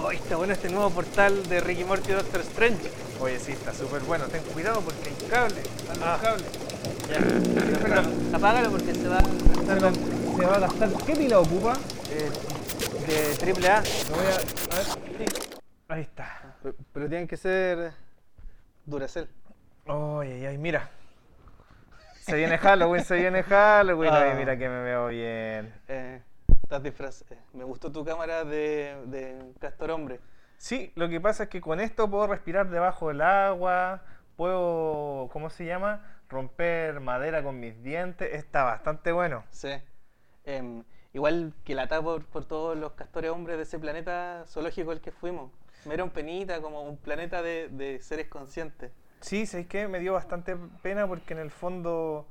Oh, está bueno este nuevo portal de Ricky Morty Doctor Strange. Oye, sí, está súper bueno. Ten cuidado porque hay cable. Están los Ah. cables. Ya. Pero apágalo porque se va a Se, gastar se va a gastar. ¿Qué pila ocupa? eh, de triple A. Lo voy a, a ver. Ahí está. Pero, pero tienen que ser Duracell. Oye, ay, mira. Se viene Halloween, se viene Halloween. Ah. Ay, mira que me veo bien. Eh, estás disfraz. eh, me gustó tu cámara de, de Castor Hombre. Sí, lo que pasa es que con esto puedo respirar debajo del agua, puedo, ¿cómo se llama? Romper madera con mis dientes. Está bastante bueno. Sí. Em, igual que la por, por todos los castores hombres de ese planeta zoológico al que fuimos. Me era un penita, como un planeta de, de seres conscientes. Sí, ¿sabes qué? Me dio bastante pena porque en el fondo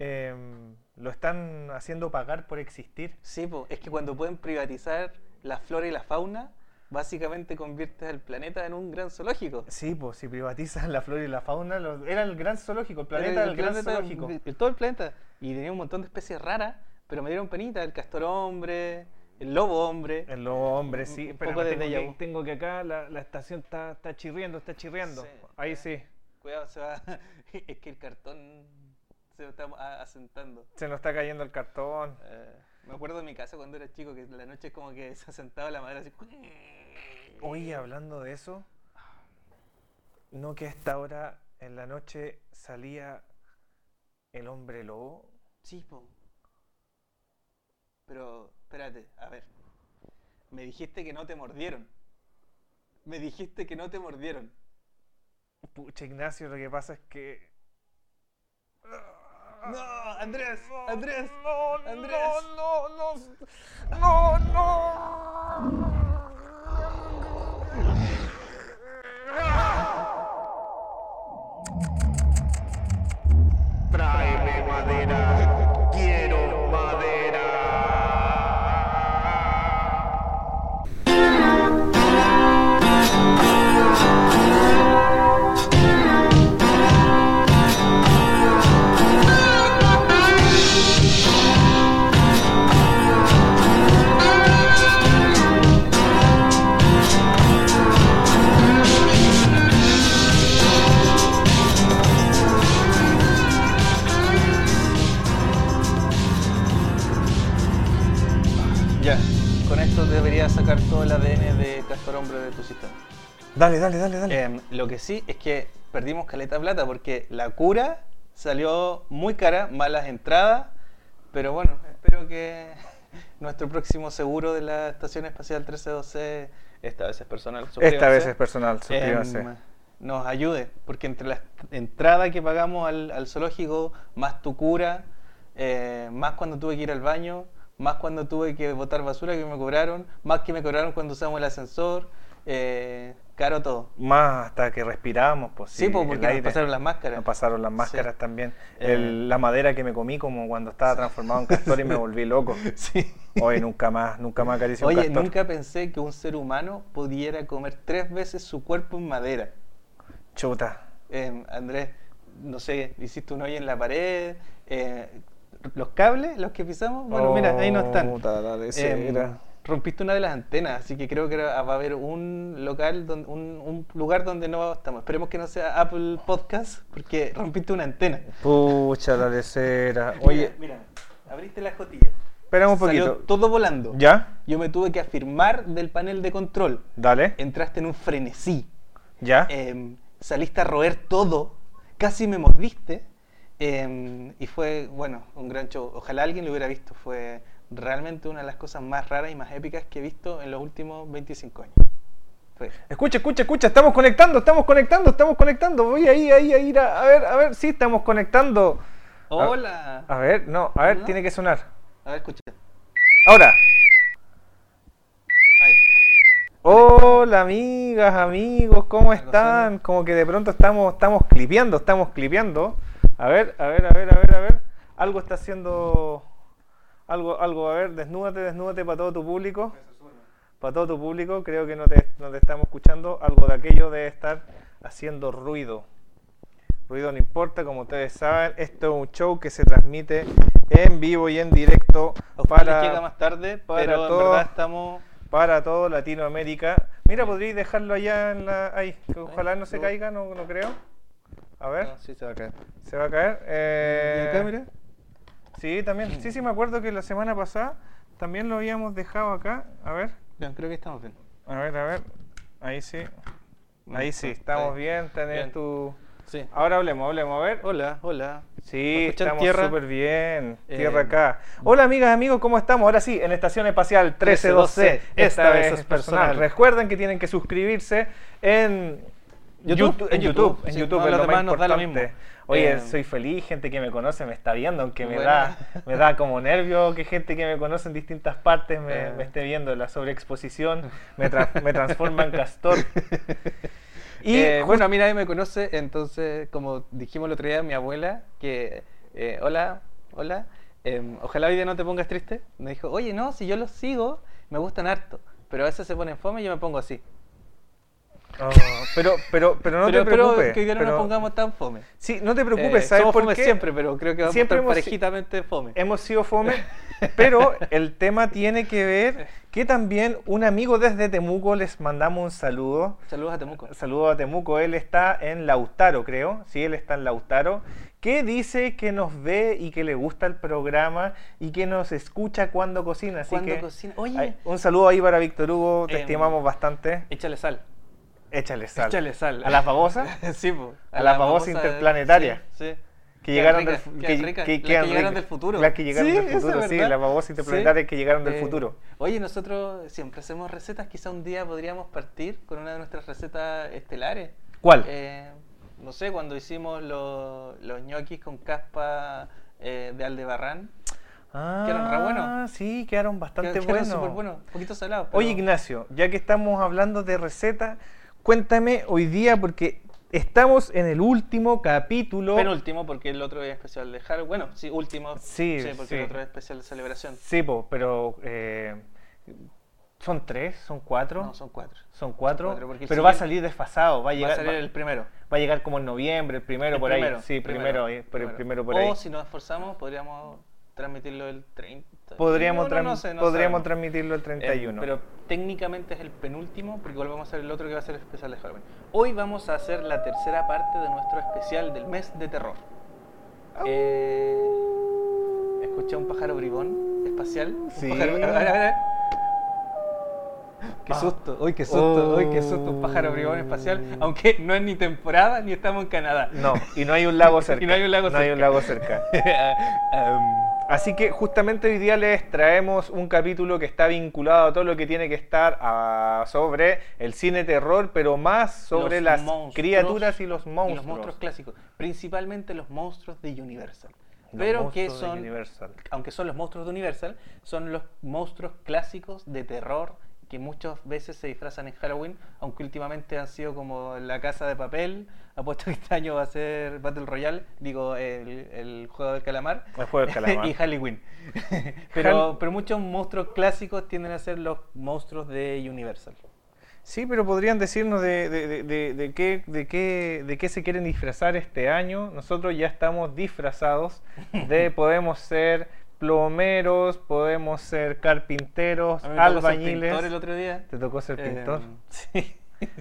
em, lo están haciendo pagar por existir. Sí, po, es que cuando pueden privatizar la flora y la fauna, básicamente conviertes al planeta en un gran zoológico. Sí, pues si privatizan la flora y la fauna, era el gran zoológico, el planeta Era del gran planeta- zoológico. el- todo el planeta. Y tenía un montón de especies raras, pero me dieron penita. El castor hombre, el lobo hombre. El lobo hombre, sí, Un pero poco de tengo, que, vu. tengo que acá la, la estación está, está chirriendo, está chirriendo. Sí. Ahí sí, Cuidado, se va. es que el cartón se está asentando. se nos está cayendo el cartón. Eh, me acuerdo de mi casa cuando era chico, que en la noche es como que se asentaba la madera así. Oye, hablando de eso, ¿no que a esta hora en la noche salía el hombre lobo? Sí, po. Pero, espérate, a ver. Me dijiste que no te mordieron. Me dijiste que no te mordieron. Pucha, Ignacio, lo que pasa es que... No, Andrés, Andrés, no, Andrés. no, no, no, no, Dale, dale, dale, dale. Em, lo que sí es que perdimos caleta plata porque la cura salió muy cara, malas entradas, pero bueno, espero que nuestro próximo seguro de la Estación Espacial 1312, esta vez es personal, Esta vez es personal, suscríbanse. em, nos ayude, porque entre la entrada que pagamos al, al zoológico, más tu cura, eh, más cuando tuve que ir al baño, más cuando tuve que botar basura que me cobraron, más que me cobraron cuando usamos el ascensor, eh, caro todo. Más hasta que respiramos, pues Sí, pues, porque nos pasaron las máscaras. Nos pasaron las máscaras Sí. también. Eh. La madera que me comí como cuando estaba transformado en castor y me volví loco. Sí. Hoy nunca más, nunca más acaricié un Oye, castor. nunca pensé que un ser humano pudiera comer tres veces su cuerpo en madera. Chuta. Eh, Andrés, no sé, hiciste un hoyo en la pared. eh, los cables, los que pisamos, bueno, mira, ahí no están. Rompiste una de las antenas, así que creo que va a haber un local, donde, un, un lugar donde no estamos. Esperemos que no sea Apple Podcast, porque rompiste una antena. Pucha la lesera. Oye, mira, mira, abriste la escotilla. espérame un Salió poquito. todo volando. ¿Ya? Yo me tuve que afirmar del panel de control. Dale. Entraste en un frenesí. ¿Ya? Em, saliste a roer todo. Casi me mordiste. em, y fue, bueno, un gran show. Ojalá alguien lo hubiera visto. Fue realmente una de las cosas más raras y más épicas que he visto en los últimos 25 años. Escucha, escucha, escucha, estamos conectando, estamos conectando, estamos conectando. Voy ahí, ahí, ahí, a, a ver, a ver, sí, estamos conectando. Hola. A ver, no, a ver, ¿No? tiene que sonar. A ver, escucha. Ahora. Ahí está. Hola amigas, amigos, ¿cómo están? Como que de pronto estamos, estamos clipeando, estamos clipeando. A ver, a ver, a ver, a ver, a ver. Algo está haciendo. Algo, algo, a ver, desnúdate, desnúdate para todo tu público. Para todo tu público, creo que no te, no te estamos escuchando. Algo de aquello debe estar haciendo ruido. Ruido no importa, como ustedes saben, esto es un show que se transmite en vivo y en directo para, llega más tarde, para pero en todo- verdad estamos. para todo Latinoamérica. Mira, podríais dejarlo allá en la. Ahí, que ojalá no se caiga, no, no creo. A ver, Ah, sí, se va a caer. se va a caer. Eh, ¿Y acá, mira? Sí, también. Sí, sí, me acuerdo que la semana pasada también lo habíamos dejado acá. A ver, Bien, creo que estamos bien. a ver, a ver. Ahí sí. Ahí sí, estamos Ahí. bien. Tenés Bien. tu. Sí. Ahora hablemos, hablemos. A ver. Hola, hola. Sí, estamos súper bien. Eh, Tierra acá. Hola, amigas, amigos, ¿cómo estamos? Ahora sí, en Estación Espacial 1312. Esta vez es personal. Recuerden que tienen que suscribirse en YouTube, En en YouTube, en sí, YouTube no, es los lo más demás nos da lo importante. mismo. Oye, Eh, soy feliz, gente que me conoce me está viendo, aunque me Bueno. da me da como nervio que gente que me conoce en distintas partes me, Eh. me esté viendo. La sobreexposición me, tra- me transforma en castor. Y Eh, bueno, a mí nadie me conoce, entonces, como dijimos el otro día, mi abuela, que, eh, hola, hola, em, ojalá hoy día no te pongas triste, me dijo, oye, no, si yo los sigo, me gustan harto, pero a veces se ponen fome y yo me pongo así. Oh, pero, pero, pero no pero, te preocupes. que hoy día no pero- nos pongamos tan fome. Sí, no te preocupes, Eh, ¿sabes somos por fome qué? siempre, pero creo que vamos Siempre a estar si- parejitamente fome. Hemos sido fome, pero el tema tiene que ver que también un amigo desde Temuco les mandamos un saludo. Saludos a Temuco. Saludo a Temuco, él está en Lautaro, creo. Sí, él está en Lautaro. Que dice que nos ve y que le gusta el programa y que nos escucha cuando cocina. Así Cuando que cocina- Oye. un saludo ahí para Víctor Hugo, te Em, estimamos bastante. Échale sal. Échale sal. Échale sal. ¿A las babosas? sí, po. A las babosas babosa- interplanetarias. Sí. sí. Que llegaron ricas, del que- que las quedan que llegaron del futuro. Las que llegaron del eso es futuro, sí, las babosas interplanetarias que llegaron del futuro. Oye, nosotros siempre hacemos recetas, quizá un día podríamos partir con una de nuestras recetas estelares. ¿Cuál? Eh, no sé, cuando hicimos los, los ñoquis con caspa eh, de Aldebarrán. Ah, quedaron re buenos. Sí, quedaron bastante quedaron buenos. súper buenos, un poquito salados. Oye, pero- Ignacio, ya que estamos hablando de recetas, cuéntame hoy día, porque estamos en el último capítulo. Penúltimo, porque el otro es especial de Halloween. Bueno, sí, último. Sí, porque sí. el otro es especial de celebración. Sí, po, pero eh, ¿son tres? ¿Son cuatro? No, son cuatro. Son cuatro, porque pero va a salir desfasado, va a Va llegar, a salir va- el primero. va a llegar como en noviembre, el primero El por primero, ahí. Sí, primero, ahí, por el primero por o ahí. si nos esforzamos, podríamos transmitirlo el 30. Podríamos, No, no, no sé, no podríamos sabemos. transmitirlo el 31. Eh, pero técnicamente es el penúltimo, porque igual vamos a hacer el otro que va a ser el especial de Halloween. Hoy vamos a hacer la tercera parte de nuestro especial del mes de terror. Eh, escuché un pájaro bribón espacial. Un Sí. pájaro- a ver, a ver, a ver. Qué Ah. susto, uy, qué susto, uy, qué susto, un pájaro Oh. bribón espacial, aunque no es ni temporada ni estamos en Canadá. No, y no hay un lago cerca. Y no hay un lago No hay un cerca. lago cerca. Em, Así que justamente hoy día les traemos un capítulo que está vinculado a todo lo que tiene que estar ah, sobre el cine terror, pero más sobre los las monstruos criaturas y los y monstruos. los monstruos clásicos, principalmente los monstruos de Universal. Los pero que son, Universal. aunque son los monstruos de Universal, son los monstruos clásicos de terror que muchas veces se disfrazan en Halloween, aunque últimamente han sido como La Casa de Papel, apuesto que este año va a ser Battle Royale, digo, el, el juego del calamar. El juego del calamar. y Halloween. pero, muchos monstruos clásicos tienden a ser los monstruos de Universal. Sí, pero podrían decirnos de, de- de- de- de qué, de, qué, de qué se quieren disfrazar este año. Nosotros ya estamos disfrazados de, podemos ser plomeros, podemos ser carpinteros, me tocó ser albañiles. pintor el otro día. ¿Te tocó ser Eh, pintor? sí.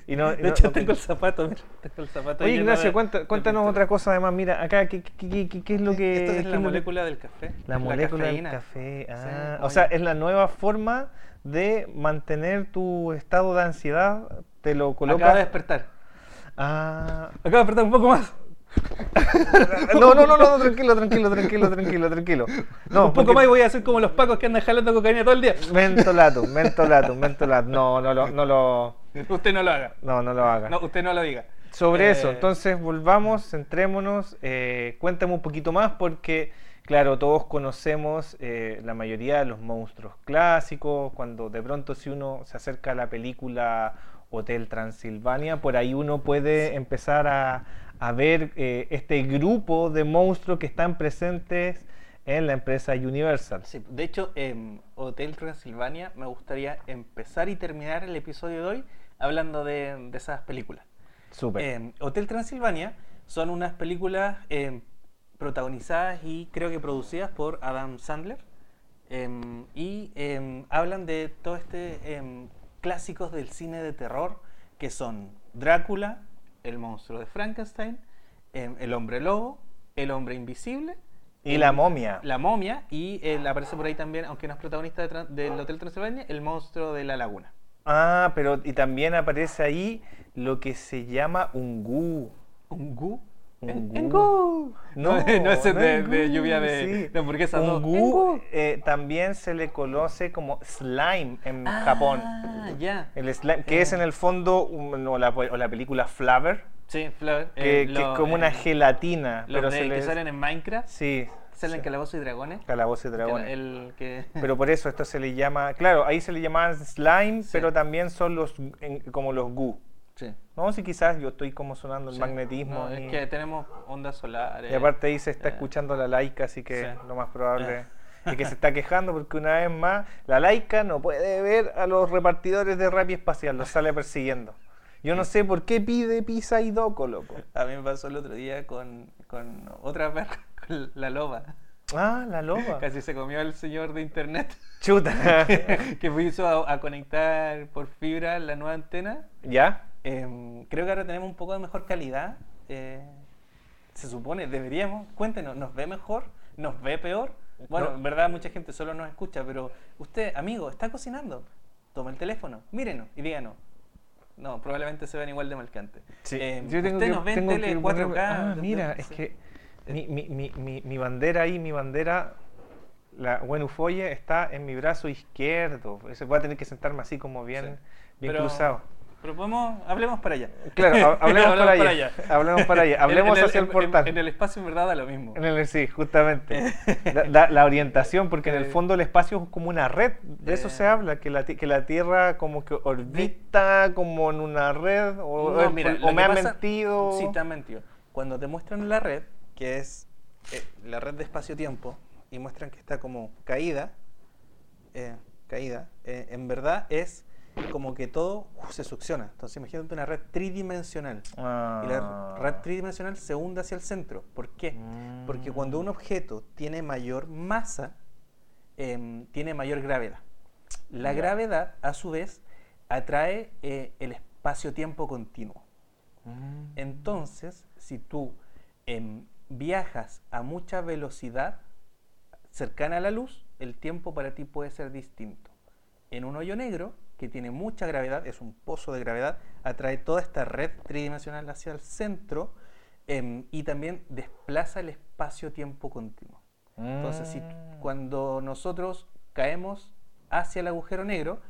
Y no- de no- hecho, no tengo el zapato. mira, tengo el zapato Oye, Ignacio, cuenta- cuéntanos otra cosa además. Mira, acá, ¿qué, qué- qué- qué- es lo que...? Esto es la molécula del café. La molécula del cafeína. café. Sí, Ah, o sea, es la nueva forma de mantener tu estado de ansiedad. Te lo Acaba de colocas... despertar. Ah, Acaba de despertar un poco más. no, no, no, no, tranquilo, tranquilo, tranquilo, tranquilo, tranquilo. No, un poco porque- más y voy a hacer como los pacos que andan jalando cocaína todo el día. Mentolatum, mentolatum, mentolatum. No, no lo, no lo, Usted no lo haga. no, no lo haga. No, usted no lo diga. Sobre Eh, eso, entonces volvamos, centrémonos, eh, cuéntame un poquito más porque, claro, todos conocemos eh, la mayoría de los monstruos clásicos, cuando de pronto si uno se acerca a la película Hotel Transilvania, por ahí uno puede empezar a, a ver eh, este grupo de monstruos que están presentes en la empresa Universal. Sí, de hecho, en Hotel Transilvania me gustaría empezar y terminar el episodio de hoy hablando de, de esas películas. Súper. Eh, Hotel Transilvania son unas películas eh, protagonizadas y creo que producidas por Adam Sandler. eh, y eh, hablan de todo este eh, clásicos del cine de terror, que son Drácula, el monstruo de Frankenstein, em, el hombre lobo, el hombre invisible, Y la momia. la momia y él aparece por ahí también, aunque no es protagonista de del Hotel Transilvania, el monstruo de la laguna. Ah, pero y también aparece ahí lo que se llama un gu. ¿Un gu? En gu. No, no ese de, es de lluvia de, sí. de hamburguesa. no. Un En gu eh, también se le conoce como slime en Japón. Ah, ya. El slime, que es en el fondo, o, la, o la película Flavor, Sí, Flav, que, eh, que lo- es como una eh, gelatina. Los pero de- se que le- salen en Minecraft, Sí, salen Calabozos y Dragones. calabozos y que dragones. El, que... Pero por eso esto se le llama, claro, ahí se le llamaban slime, Sí. pero también son los en- como los gu. Sí. No, si quizás yo estoy como sonando el Sí. magnetismo. No, y, es que tenemos ondas solares. y aparte ahí se está eh, escuchando la laica, así que sí. lo más probable es que se está quejando porque una vez más la laica no puede ver a los repartidores de Rappi Espacial, los sale persiguiendo. Yo no sé por qué pide pizza y doco, loco. A mí me pasó el otro día con, con otra perra, con la loba. Ah, la loba. Casi se comió al señor de internet Chuta. que hizo a, a conectar por fibra la nueva antena. ¿Ya? Em, creo que ahora tenemos un poco de mejor calidad. eh, se supone, deberíamos. Cuéntenos, ¿nos ve mejor? ¿Nos ve peor? Bueno, No. en verdad mucha gente solo nos escucha, pero usted, amigo, está cocinando. Toma el teléfono, mírenos y díganos. No, probablemente se vean igual de marcante. Em, usted nos ve en tele que 4K. ponerme- Ah, mira, es sí. que mi, mi, mi, mi, mi bandera ahí, mi bandera, la Buenufoye está en mi brazo izquierdo. Voy a tener que sentarme así como bien, Sí. bien Pero- cruzado. Pero podemos, hablemos para allá. Claro, ha- hablemos para allá. Hablemos para allá. Hablemos En- en hacia el portal. En, el espacio, en verdad, da lo mismo. En el, sí, justamente. Da- da- la orientación, porque en el Eh. fondo el espacio es como una red. De eso Eh. se habla, que la, que la Tierra como que orbita como en una red. O, No, mira, o me han mentido. Sí, te han mentido. Cuando te muestran la red, que es eh, la red de espacio-tiempo, y muestran que está como caída, eh, caída, eh, en verdad es como que todo uh, se succiona. Entonces imagínate una red tridimensional. Y la Ah. red tridimensional se hunde hacia el centro. ¿Por qué? Porque cuando un objeto tiene mayor masa, em, tiene mayor gravedad. La Ya. gravedad, a su vez, atrae eh, el espacio-tiempo continuo. Mm. Entonces, si tú em, viajas a mucha velocidad cercana a la luz, el tiempo para ti puede ser distinto. En un hoyo negro, que tiene mucha gravedad, es un pozo de gravedad, atrae toda esta red tridimensional hacia el centro em, y también desplaza el espacio-tiempo continuo. Entonces, si, Mm. cuando nosotros caemos hacia el agujero negro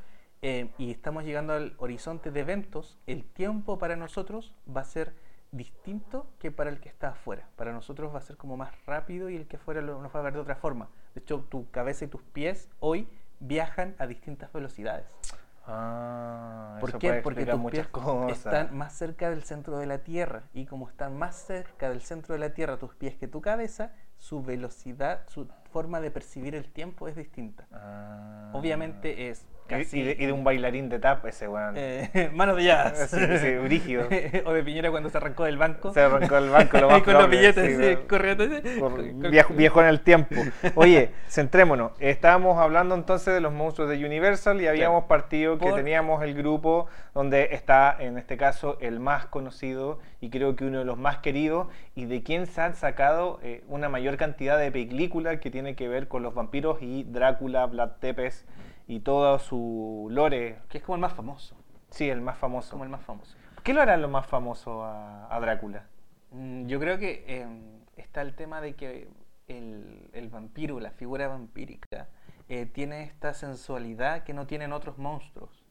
eh, y estamos llegando al horizonte de eventos, el tiempo para nosotros va a ser distinto que para el que está afuera. Para nosotros va a ser como más rápido y el que afuera lo, nos va a ver de otra forma. De hecho, tu cabeza y tus pies hoy viajan a distintas velocidades. Ah, ¿Por eso qué? puede Porque tus pies cosas. están más cerca del centro de la Tierra y como están más cerca del centro de la Tierra tus pies que tu cabeza, su velocidad, su forma de percibir el tiempo es distinta. Ah. Obviamente es casi y de, y de un bailarín de tap ese weón. eh, manos de jazz. Sí, sí, brígido. o de Piñera cuando se arrancó del banco. Se arrancó el banco lo más con los billetes sí, corriendo. Por- viejo, viejo en el tiempo. Oye, centrémonos. Estábamos hablando entonces de los monstruos de Universal y habíamos partido que Por- teníamos el grupo donde está, en este caso, el más conocido y creo que uno de los más queridos y de quien se han sacado eh, una mayor cantidad de películas que tiene que ver con los vampiros y Drácula, Vlad Tepes y todo su lore. Que es como el más famoso. Sí, el más famoso. Como el más famoso. ¿Qué lo hará lo más famoso a, a Drácula? Mm, Yo creo que eh, está el tema de que el, el vampiro, la figura vampírica, eh, tiene esta sensualidad que no tienen otros monstruos.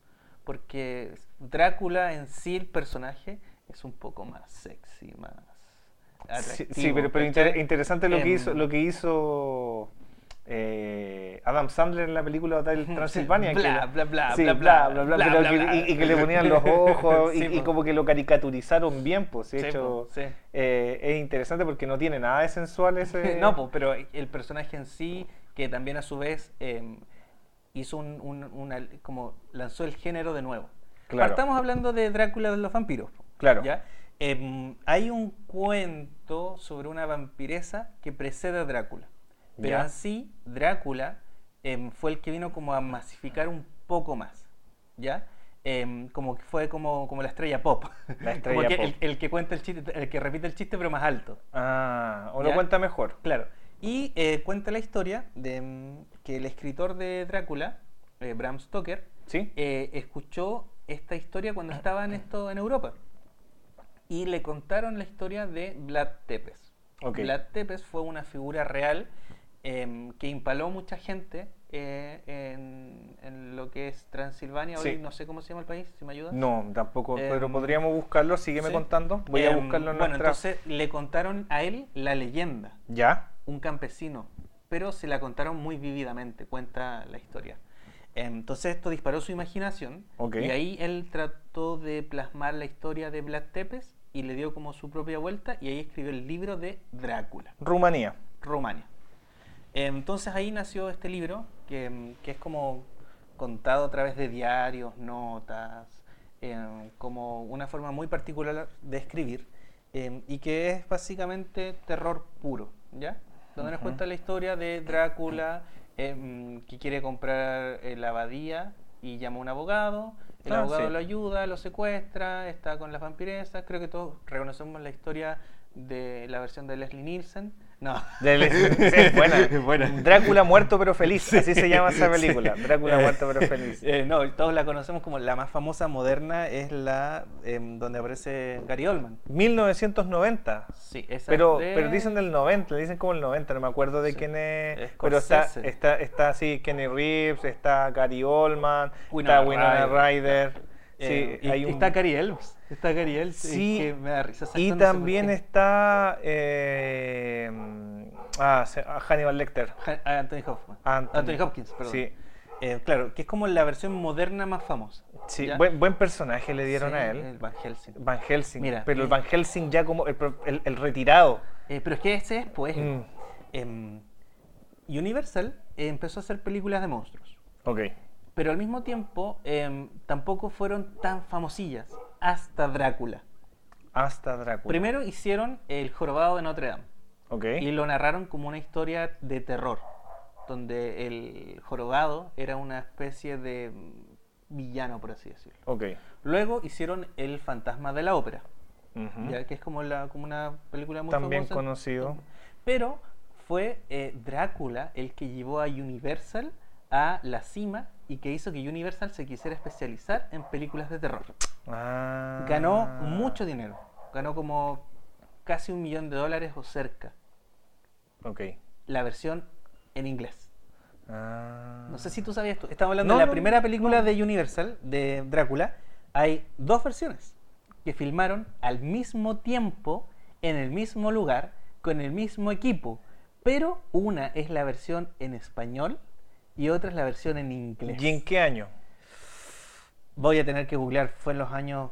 Porque Drácula en sí, el personaje, es un poco más sexy, más Sí, atractivo. sí, pero, pero inter- interesante lo que Em, hizo, lo que hizo eh, Adam Sandler en la película Hotel Transilvania. que bla, era- bla, bla, sí, bla, bla, bla, bla, bla, bla, que- bla. y, y que le ponían los ojos y, Sí, y po. como que lo caricaturizaron bien, pues. De Sí, hecho, eh, es interesante porque no tiene nada de sensual ese. No, po, pero el personaje en sí, que también a su vez eh, hizo un, un- una- como lanzó el género de nuevo. Claro. Estamos hablando de Drácula de los vampiros. Claro. ¿ya? Em, hay un cuento sobre una vampiresa que precede a Drácula. Pero Ya. en sí, Drácula em, fue el que vino como a masificar un poco más. ¿Ya? em, como que fue como, como la estrella pop. La estrella Como que pop. El, el que cuenta el chiste, el que repite el chiste pero más alto. Ah, o lo cuenta mejor. Claro. Y eh, cuenta la historia de mm, que el escritor de Drácula, eh, Bram Stoker, ¿Sí? eh, escuchó esta historia cuando estaba en esto en Europa. Y le contaron la historia de Vlad Tepes. Ok. Vlad Tepes fue una figura real em, que impaló mucha gente eh, en, en lo que es Transilvania. Hoy no sé cómo se llama el país, si me ayudas. No, tampoco, pero Em, podríamos buscarlo. Sígueme Sí. contando. Voy a Em, buscarlo en Bueno, nuestra... entonces le contaron a él la leyenda ¿Ya? un campesino, pero se la contaron muy vívidamente, cuenta la historia. Entonces esto disparó su imaginación y ahí él trató de plasmar la historia de Vlad Tepes y le dio como su propia vuelta y ahí escribió el libro de Drácula, Rumanía. Rumania. Entonces ahí nació este libro que, que es como contado a través de diarios, notas, em, como una forma muy particular de escribir em, y que es básicamente terror puro, ¿ya? Donde nos cuenta la historia de Drácula em, que quiere comprar eh, la abadía y llama a un abogado, el Ah, abogado sí. lo ayuda, lo secuestra, está con las vampiresas, creo que todos reconocemos la historia de la versión de Leslie Nielsen. No. Sí, buena. Buena. Drácula muerto pero feliz. Así se llama esa Sí. película. Drácula Eh, muerto pero feliz. eh, no, todos la conocemos como la más famosa moderna, es la em, donde aparece Gary Oldman. 1990. Sí, esa Pero, es de- pero dicen del 90, le dicen como el 90, no me acuerdo de Sí. quién es. Es pero está, Scorsese. está, está así Kenny Reeves, está Gary Oldman, Winona está Winona Ryder. Ryder. Eh, sí, y- hay y un- está Cary Elves. Está Cary Elves. Sí, que me da risa. Y no sé también está eh, ah, ah, Hannibal Lecter. Ah, Anthony Hopkins. Anthony. Anthony Hopkins, perdón. Sí, Eh, claro, que es como la versión moderna más famosa. sí buen, buen personaje le dieron Sí, a él. el Van Helsing. Van Helsing. Mira, pero el eh, Van Helsing ya como el, el- el retirado. Pero es que ese es, pues, Mm. em, Universal empezó a hacer películas de monstruos. Ok. Pero al mismo tiempo em, tampoco fueron tan famosillas hasta Drácula. Hasta Drácula. Primero hicieron El Jorobado de Notre Dame Ok. y lo narraron como una historia de terror, donde el jorobado era una especie de villano, por así decirlo. Ok. Luego hicieron El Fantasma de la Ópera, ya que es como, la, como una película muy También famosa. conocido. Pero fue eh, Drácula el que llevó a Universal a la cima y que hizo que Universal se quisiera especializar en películas de terror. Ah. Ganó mucho dinero, ganó como casi un millón de dólares o cerca, Ok. la versión en inglés. Ah. No sé si tú sabías esto. Estamos hablando No, de la no, primera película de Universal, de Drácula. Hay dos versiones que filmaron al mismo tiempo, en el mismo lugar, con el mismo equipo. Pero una es la versión en español y otra es la versión en inglés. ¿Y en qué año? Voy a tener que googlear. Fue en los años,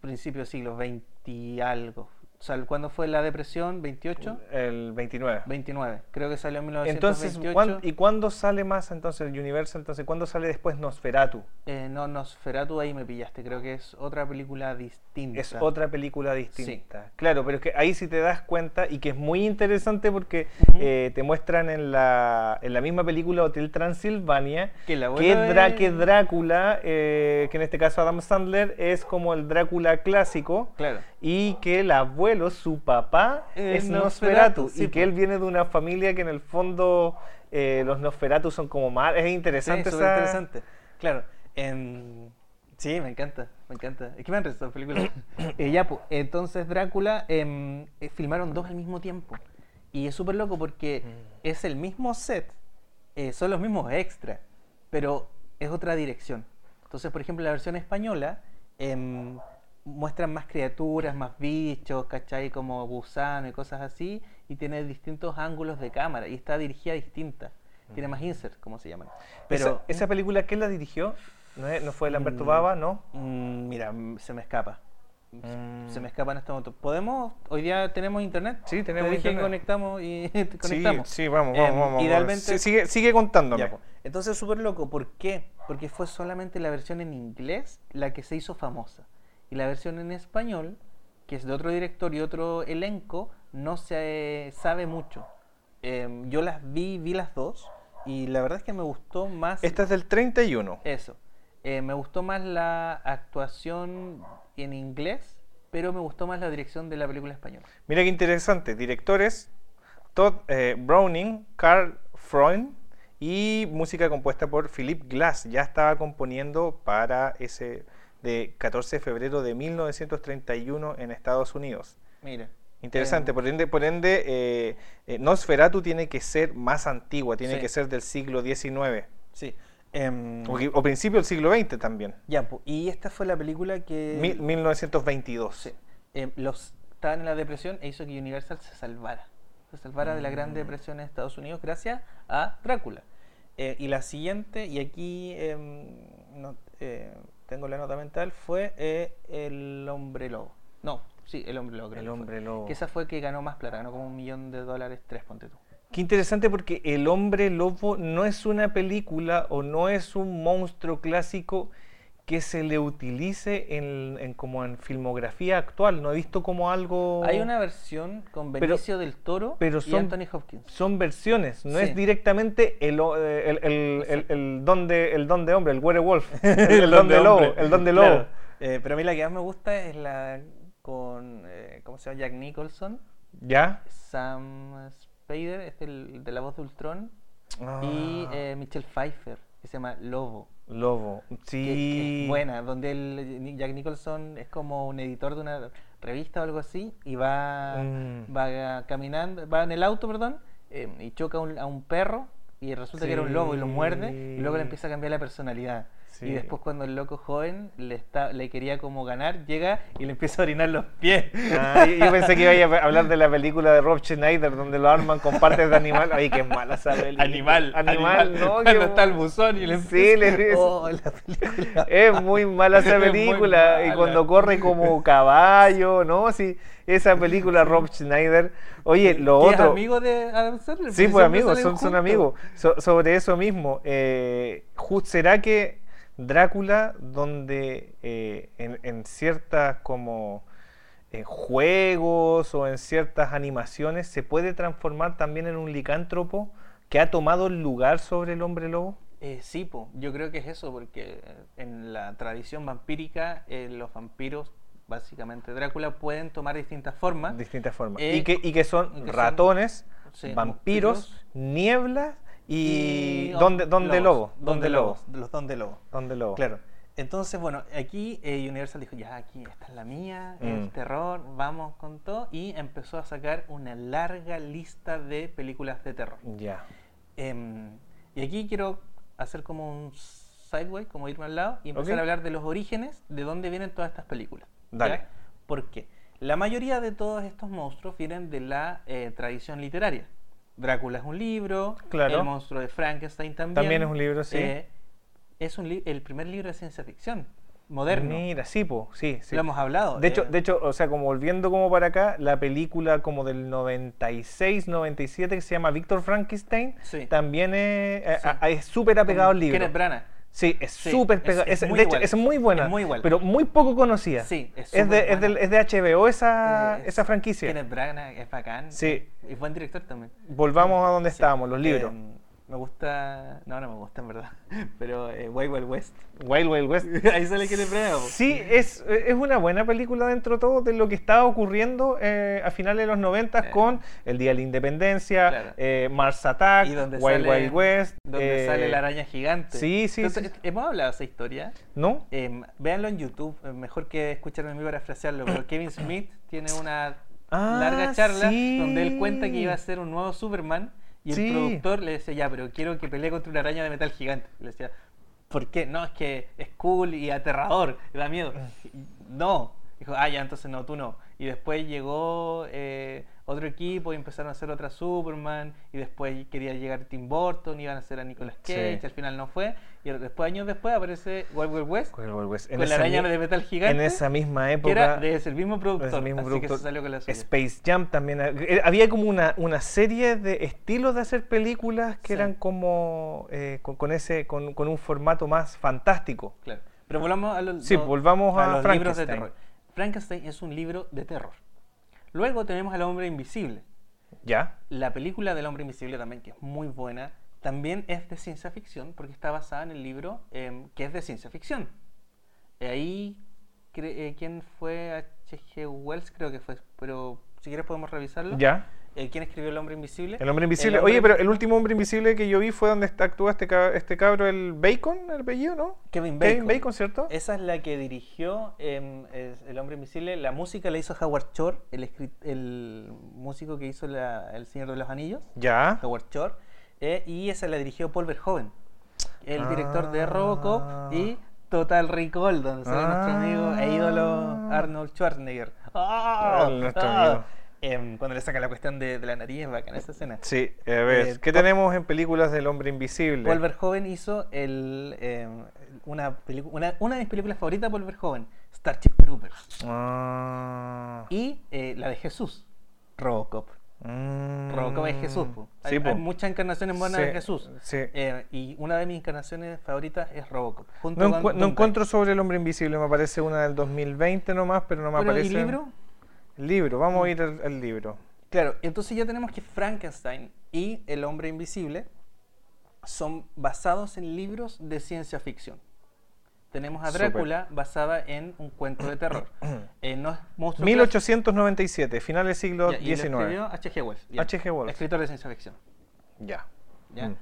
principios siglo 20 y algo. O sea, ¿cuándo fue la depresión? ¿28? El 29. 29. Creo que salió en Entonces, 1928. ¿cuán- ¿y cuándo sale más entonces el Universal? Entonces, ¿cuándo sale después Nosferatu? Eh, no, Nosferatu ahí me pillaste. Creo que es otra película distinta. Es otra película distinta. Claro, pero es que ahí sí te das cuenta y que es muy interesante porque eh, te muestran en la, en la misma película Hotel Transilvania Que la que, abuela Drá- que Drácula, eh, que en este caso Adam Sandler, es como el Drácula clásico Claro. y que el abuelo, su papá, Es Nosferatu, Nosferatu sí, y que él viene de una familia que en el fondo eh, los Nosferatu son como más... Es Sí, interesante súper esa... interesante. Claro. em, sí, me encanta, me encanta. Es que me han esta película. Eh, ya, pues, entonces Drácula em, eh, filmaron dos al mismo tiempo. Y es súper loco porque es el mismo set, eh, son los mismos extras, pero es otra dirección. Entonces, por ejemplo, la versión española em, muestran más criaturas, más bichos, ¿cachai? Como gusano y cosas así, y tiene distintos ángulos de cámara y está dirigida distinta. Tiene más insert, como se llaman. Pero Esa, esa película, ¿quién la dirigió? ¿No, es- no fue Lamberto Mm, Baba, no? Mm, mira, mm, se me escapa. Mm. Se me escapa en este momento. ¿Podemos? Hoy día tenemos internet. Sí, Te tenemos dije que internet. conectamos y conectamos. Sí, sí, vamos, Em, vamos, vamos. Idealmente. Sí, sigue, sigue contándome. Ya. Entonces, súper loco. ¿Por qué? Porque fue solamente la versión en inglés la que se hizo famosa. Y la versión en español, que es de otro director y otro elenco, no se sabe mucho. Em, yo las vi, vi las dos. Y la verdad es que me gustó más Esta es del 31. eso. Eh, me gustó más la actuación en inglés, pero me gustó más la dirección de la película española. Mira qué interesante. Directores Todd eh, Browning, Carl Freund y música compuesta por Philip Glass. Ya estaba componiendo para ese de 14 de febrero de 1931 en Estados Unidos. Mira. Interesante, Eh, por ende, por ende eh, eh, Nosferatu tiene que ser más antigua, tiene Sí. que ser del siglo XIX Sí. Em, o, principio del siglo XX también, ya, y esta fue la película que Mil- 1922. sí, em, los estaban en la depresión e hizo que Universal se salvara. Se salvara de la Gran Depresión en Estados Unidos gracias a Drácula. Y la siguiente, y aquí em, no- tengo la nota mental, fue eh, El Hombre Lobo. No, sí, El Hombre Lobo. creo El fue. Hombre Lobo. Que esa fue que ganó más plata, ganó como un millón de dólares, tres, ponte tú. Qué interesante porque El hombre lobo no es una película o no es un monstruo clásico que se le utilice en, en como en filmografía actual. No he visto como algo... Hay una versión con Pero- Benicio del Toro pero y Anthony Hopkins. Son versiones, no Sí. es directamente el, eh, el, el, el- don de, el don de hombre, el werewolf, el don de lobo, el don de lobo. Claro. Eh, pero a mí la que más me gusta es la con, eh, ¿cómo se llama? Jack Nicholson, ¿Ya? Sam Spader, este el de la voz de Ultron, y Ah, eh, Michelle Pfeiffer, que se llama Lobo. Lobo, sí. que es buena, donde el, Jack Nicholson es como un editor de una revista o algo así, y va, Mm. va caminando, va en el auto, perdón, eh, y choca a un, a un perro, y resulta que era un lobo y lo muerde, y luego le empieza a cambiar la personalidad. Sí. Y después cuando el loco joven le está le quería como ganar, llega y le empieza a orinar los pies. Ah, yo, yo pensé que iba a hablar de la película de Rob Schneider donde lo arman con partes de animal. Ay, qué mala esa película. Animal, Animal, no. Cuando está el buzón y le Sí, le Oh, la película. Es muy mala esa Es película. Y cuando corre como caballo, ¿no? Sí, esa película Rob Schneider. Oye, lo ¿Que es otro. amigo de Adam Sandler? Sí, pues amigos, son, son amigos. So- sobre eso mismo, eh, ¿será que Drácula, donde eh, en, en ciertas como eh, juegos o en ciertas animaciones se puede transformar también en un licántropo que ha tomado el lugar sobre el hombre lobo? Eh, sí, po. yo creo que es eso, porque eh, en la tradición vampírica eh, los vampiros, básicamente Drácula, pueden tomar distintas formas. Distintas formas. Eh, y, que, y que son que son- ratones, sí, vampiros, vampiros. nieblas y, oh, donde, donde lobo. Donde lobo. Los donde lobo. Donde lobo. Claro. Entonces, bueno, aquí eh, Universal dijo, ya aquí, esta es la mía, Mm. el terror, vamos con todo, y empezó a sacar una larga lista de películas de terror. Ya. Em, y aquí quiero hacer como un sideway, como irme al lado, y empezar Ok. a hablar de los orígenes, de dónde vienen todas estas películas. ¿ya? Dale. ¿Por qué? La mayoría de todos estos monstruos vienen de la eh, tradición literaria. Drácula es un libro, Claro. el monstruo de Frankenstein también. También es un libro, sí. eh, es un li- el primer libro de ciencia ficción moderno. Mira, sí, po, sí, sí. Lo hemos hablado. De hecho, eh, de hecho, o sea, como volviendo como para acá, la película como del 96, 97 que se llama Víctor Frankenstein, Sí. también es eh, Sí. es súper apegado al libro. Kenneth Branagh. Sí, es Sí, súper es Es- muy de hecho, es muy buena, Es muy igual. pero muy poco conocida. Sí, es es, de, buena. es de HBO esa, Eh, esa franquicia. Kenneth Branagh es bacán. Sí. Y buen director también. Volvamos a donde Sí. estábamos, los libros. Eh, me gusta. No, no me gusta en verdad. Pero eh, Wild Wild West. Wild Wild West. Ahí sale Kenneth Branagh. po. Sí, es, es una buena película dentro de todo de lo que estaba ocurriendo eh, a finales de los 90 Eh. con El Día de la Independencia, Claro. eh, Mars Attack, Wild sale, Wild West. Donde sale la araña gigante. sí, sí, Entonces, sí. Hemos hablado de esa historia. ¿No? Eh, véanlo en YouTube. mejor que escucharme a mí parafrasearlo. Pero Kevin Smith tiene una Ah, larga charla sí. donde él cuenta que iba a ser un nuevo Superman. Y Sí. el productor le decía, ya, pero quiero que pelee contra una araña de metal gigante. Le decía, ¿por qué? No, es que es cool y aterrador, da miedo. Y, No. Dijo, ah, ya, entonces no, tú no. Y después llegó eh, otro equipo y empezaron a hacer otra Superman. Y después quería llegar Tim Burton, iban a hacer a Nicolas Cage, Sí. al final no fue. Y después, años después, aparece Wild Wild West Wild Wild West. con la esa araña de metal gigante. En esa misma que época. era de ese mismo productor. ese mismo así productor, que se salió con la suya. Space Jam también. eh, Había como una, una serie de estilos de hacer películas que Sí. eran como eh, con, con ese con, con un formato más fantástico. Claro. Pero volvamos a los, Sí, volvamos a los libros de terror. Frankenstein es un libro de terror. Luego tenemos al hombre invisible. ¿Ya? La película del hombre invisible también, que es muy buena, también es de ciencia ficción porque está basada en el libro em, que es de ciencia ficción. Eh, ahí, eh, ¿quién fue? H.G. Wells creo que fue, pero si quieres podemos revisarlo. Ya. Eh, ¿Quién escribió El Hombre Invisible? El hombre invisible. El hombre- Oye, pero el último hombre invisible que yo vi fue donde actúa este, ca- este cabro, el Bacon, el apellido, ¿no? Kevin Bacon. Kevin Bacon, ¿cierto? Esa es la que dirigió em, El Hombre Invisible. La música la hizo Howard Shore, el, el músico que hizo la- El Señor de los Anillos. Ya. Howard Shore, eh, y esa la dirigió Paul Verhoeven, el director de Ah. Robocop y Total Recall, donde sale nuestro amigo e ídolo Ah. Arnold Schwarzenegger. ¡Ah! Ah, nuestro ¡Ah! amigo. Em, cuando le saca la cuestión de, de la nariz, es bacana esa escena. Sí, a ver, Eh, ¿qué tenemos en películas del hombre invisible? Paul Verhoeven hizo el, em, una, una, una de mis películas favoritas Paul Verhoeven, Starship Troopers. Ah. Y eh, la de Jesús, Robocop. Mm. Robocop es Jesús. po. Hay, Sí, po. hay muchas encarnaciones buenas Sí, de Jesús. sí. Eh, y una de mis encarnaciones favoritas es Robocop. Junto No, encu- encuentro sobre el hombre invisible, me aparece una del 2020 nomás, pero no me Pero, aparece. ¿y libro? Libro, vamos a ir al, al libro. Claro, entonces ya tenemos que Frankenstein y El Hombre Invisible son basados en libros de ciencia ficción. Tenemos a. Drácula basada en un cuento de terror. Eh, no es monstruo 1897, final del siglo XIX. H.G. Wells. H.G. Wells. Escritor de ciencia ficción. Ya. ¿ya? Mm.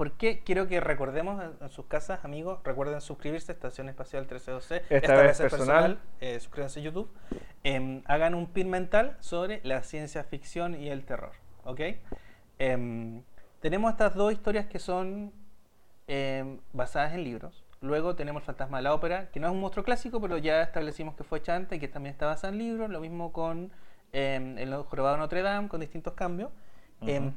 ¿Por qué quiero que recordemos en, sus casas, amigos? Recuerden suscribirse a Estación Espacial 1312. Esta vez personal. eh, suscríbanse a YouTube. Em, hagan un pin mental sobre la ciencia ficción y el terror. ¿Ok? Em, tenemos estas dos historias que son em, basadas en libros. Luego tenemos el fantasma de la ópera, que no es un monstruo clásico, pero ya establecimos que fue Chante, que también está basada en libros. Lo mismo con El Jorobado de Notre Dame, con distintos cambios.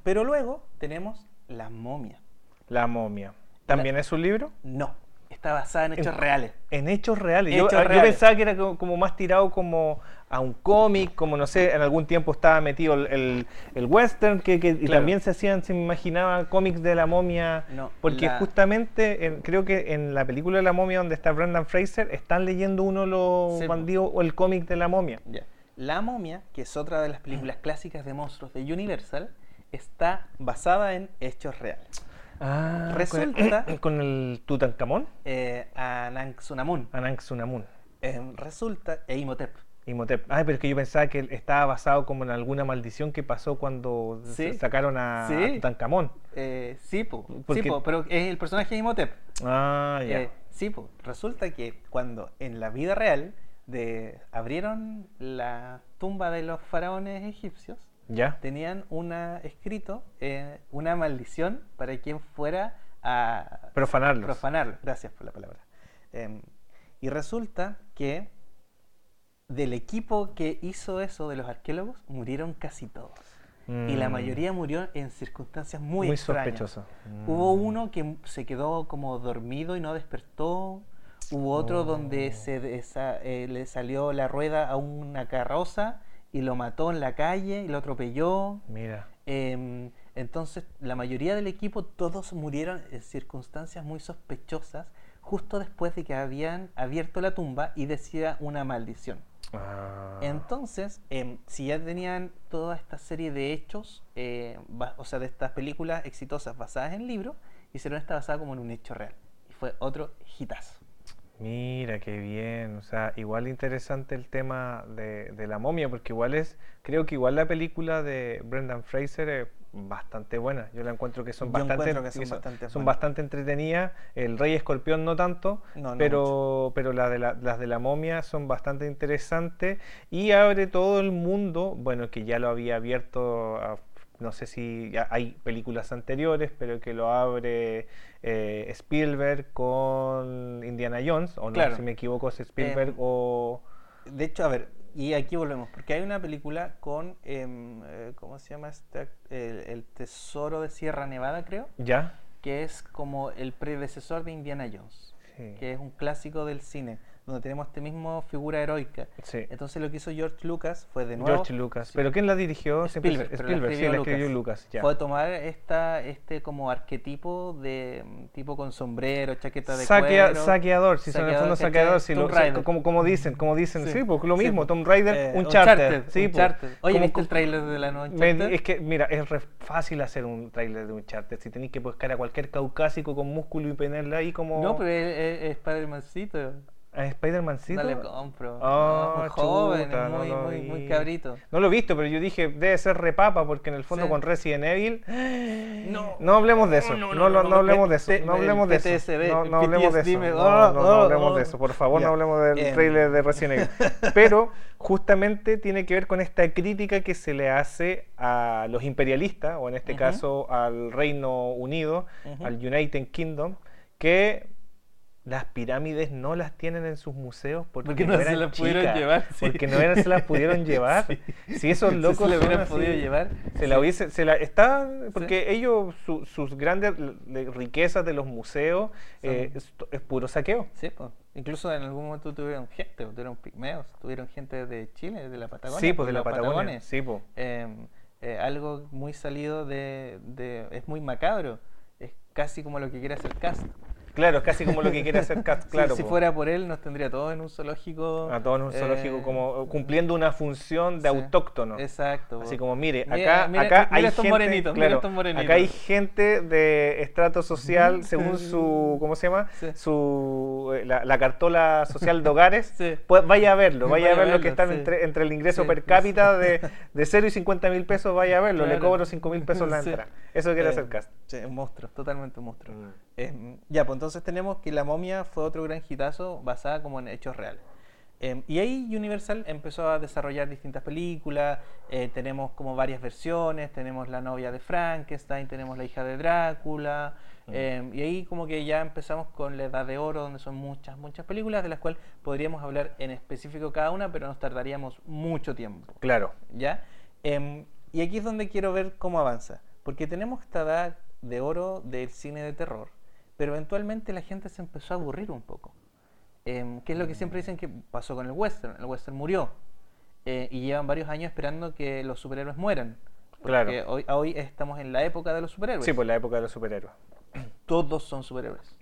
Pero luego tenemos La momia. La momia. ¿También es un libro? No, está basada en hechos En- reales. En hechos reales. yo, Hechos yo reales. pensaba que era como, como más tirado como a un cómic, como no sé, en algún tiempo estaba metido el, el- el western, que, que- y también se hacían, se me imaginaba, cómics de la momia. No, porque la- justamente en- creo que en la película de la momia donde está Brendan Fraser, están leyendo uno los Sí, bandidos o el cómic de la momia. La momia, que es otra de las películas clásicas de monstruos de Universal, está basada en hechos reales. Ah, Resulta- con el, con el Tutankamón, Eh, Ananxunamun. Ananxunamun. Eh, resulta, e Imhotep. Imhotep. Ay, pero es que yo pensaba que estaba basado como en alguna maldición que pasó cuando Sí. sacaron a, Sí. a Tutankamón. Eh, sí, po, sí, Porque- po, pero es el personaje de Imhotep. Ah, ya. Eh, sí, po. resulta que cuando en la vida real de, abrieron la tumba de los faraones egipcios, ¿Ya? tenían una escrito eh, una maldición para quien fuera a Profanarlos. profanarlo. Gracias por la palabra. Em, y resulta que del equipo que hizo eso de los arqueólogos murieron casi todos. Y la Mm. mayoría murió en circunstancias muy, Muy extrañas. sospechoso. Hubo Mm. uno que se quedó como dormido y no despertó. Hubo otro donde Oh. se desa- eh, le salió la rueda a una carroza y lo mató en la calle y lo atropelló. Mira. Em, entonces, la mayoría del equipo, todos murieron en circunstancias muy sospechosas, justo después de que habían abierto la tumba y decía una maldición. Ah. Entonces, em, si ya tenían toda esta serie de hechos, eh, o sea, de estas películas exitosas basadas en libros, hicieron esta basada como en un hecho real. Y fue otro hitazo. Mira, qué bien. O sea, igual interesante el tema de, de la momia, porque igual es, creo que igual la película de Brendan Fraser es bastante buena. Yo la encuentro que son Yo bastante, que son bastante son bastante entretenidas. El Rey Escorpión no tanto, No, no pero, pero las de la, las de la momia son bastante interesantes y abre todo el mundo, bueno, que ya lo había abierto a- no sé si hay películas anteriores, pero que lo abre eh, Spielberg con Indiana Jones, o no, Claro. si me equivoco, es Spielberg Em, o... De hecho, a ver, y aquí volvemos, porque hay una película con, em, eh, ¿cómo se llama este? El, el Tesoro de Sierra Nevada, creo, ¿Ya? que es como el predecesor de Indiana Jones, Sí. que es un clásico del cine, donde tenemos este mismo figura heroica. Sí. Entonces lo que hizo George Lucas fue de nuevo George Lucas. ¿Pero quién la dirigió? Siempre- Spielberg, la Spielberg, sí, la escribió Lucas. ya. Fue tomar esta, este como arquetipo de mm, tipo con sombrero, chaqueta de Saquea- cuero. saqueador, si son en el fondo saqueador, si lo- Raider. como, como dicen, como dicen, sí, Sí. porque lo Sí, mismo, po. Tomb Raider, Eh, Uncharted, sí, po. Uncharted. Oye, Como- ¿viste el tráiler de la nueva Uncharted? es que, mira, es re fácil hacer un tráiler de Uncharted. Si tenéis que buscar a cualquier caucásico con músculo y ponerle ahí como. No, pero es, es, es Spider-Mancito. ¿A Spider-Mancito? No le compro. No, muy joven, chuta, es no muy, lo muy, cabrito. No lo he visto, pero yo dije, debe ser repapa, porque en el fondo Sí. con Resident Evil. No. No hablemos de eso. No, no, no, hablemos de eso. No hablemos de eso. No, no hablemos de eso. No, oh, oh, hablemos oh. de eso. Por favor, Ya. no hablemos del Em. trailer de Resident Evil. Pero justamente tiene que ver con esta crítica que se le hace a los imperialistas, o en este caso al Reino Unido, al United Kingdom, que las pirámides no las tienen en sus museos porque, Porque no se eran las pudieron llevar, sí. Porque no eran- se las pudieron llevar. Si esos locos se son hubieran así, podido llevar. se la hubiese, se la está porque ellos su- sus grandes riquezas de los museos eh, es, puro saqueo. Sí, pues. Incluso en algún momento tuvieron gente, tuvieron pigmeos, tuvieron gente de Chile, de la Patagonia. Sí, pues de la Patagonia. patagones. Sí, pues. Eh, eh, algo muy salido de, de- Es muy macabro. Es casi como lo que quiere hacer Cast. Claro, es casi como lo que quiere hacer Si- claro. si, po. fuera por él, nos tendría todos en un zoológico. a todos en un zoológico eh, como cumpliendo una función de sí, autóctono. Exacto. Así como, mire, acá, mira- acá mira hay estos gente, morenitos, mira claro, estos morenitos. acá hay gente de estrato social según su, ¿cómo se llama? Sí. Su, eh, la, la cartola social de hogares. Sí. Pues vaya a verlo, vaya, Vaya a verlo que están entre, entre el ingreso per cápita de, de 0 y 50 mil pesos, vaya a verlo, le cobro 5 mil pesos la entrada. Eso quiere Eh, hacer Cast. Sí, un monstruo, totalmente un monstruo. Mm. Eh, ya, pues entonces tenemos que La momia fue otro gran hitazo basada como en hechos reales. Eh, y ahí Universal empezó a desarrollar distintas películas, eh, tenemos como varias versiones, tenemos La novia de Frankenstein, tenemos La hija de Drácula, Mm. eh, y ahí como que ya empezamos con La edad de oro, donde son muchas, muchas películas, de las cuales podríamos hablar en específico cada una, pero nos tardaríamos mucho tiempo. Claro. ¿ya? Y aquí es donde quiero ver cómo avanza, porque tenemos esta edad de oro del cine de terror, pero eventualmente la gente se empezó a aburrir un poco. Em, que es lo que siempre dicen que pasó con el western. El western murió eh, y llevan varios años esperando que los superhéroes mueran. Claro. Porque hoy, hoy estamos en la época de los superhéroes. Sí, pues la época de los superhéroes. Todos son superhéroes.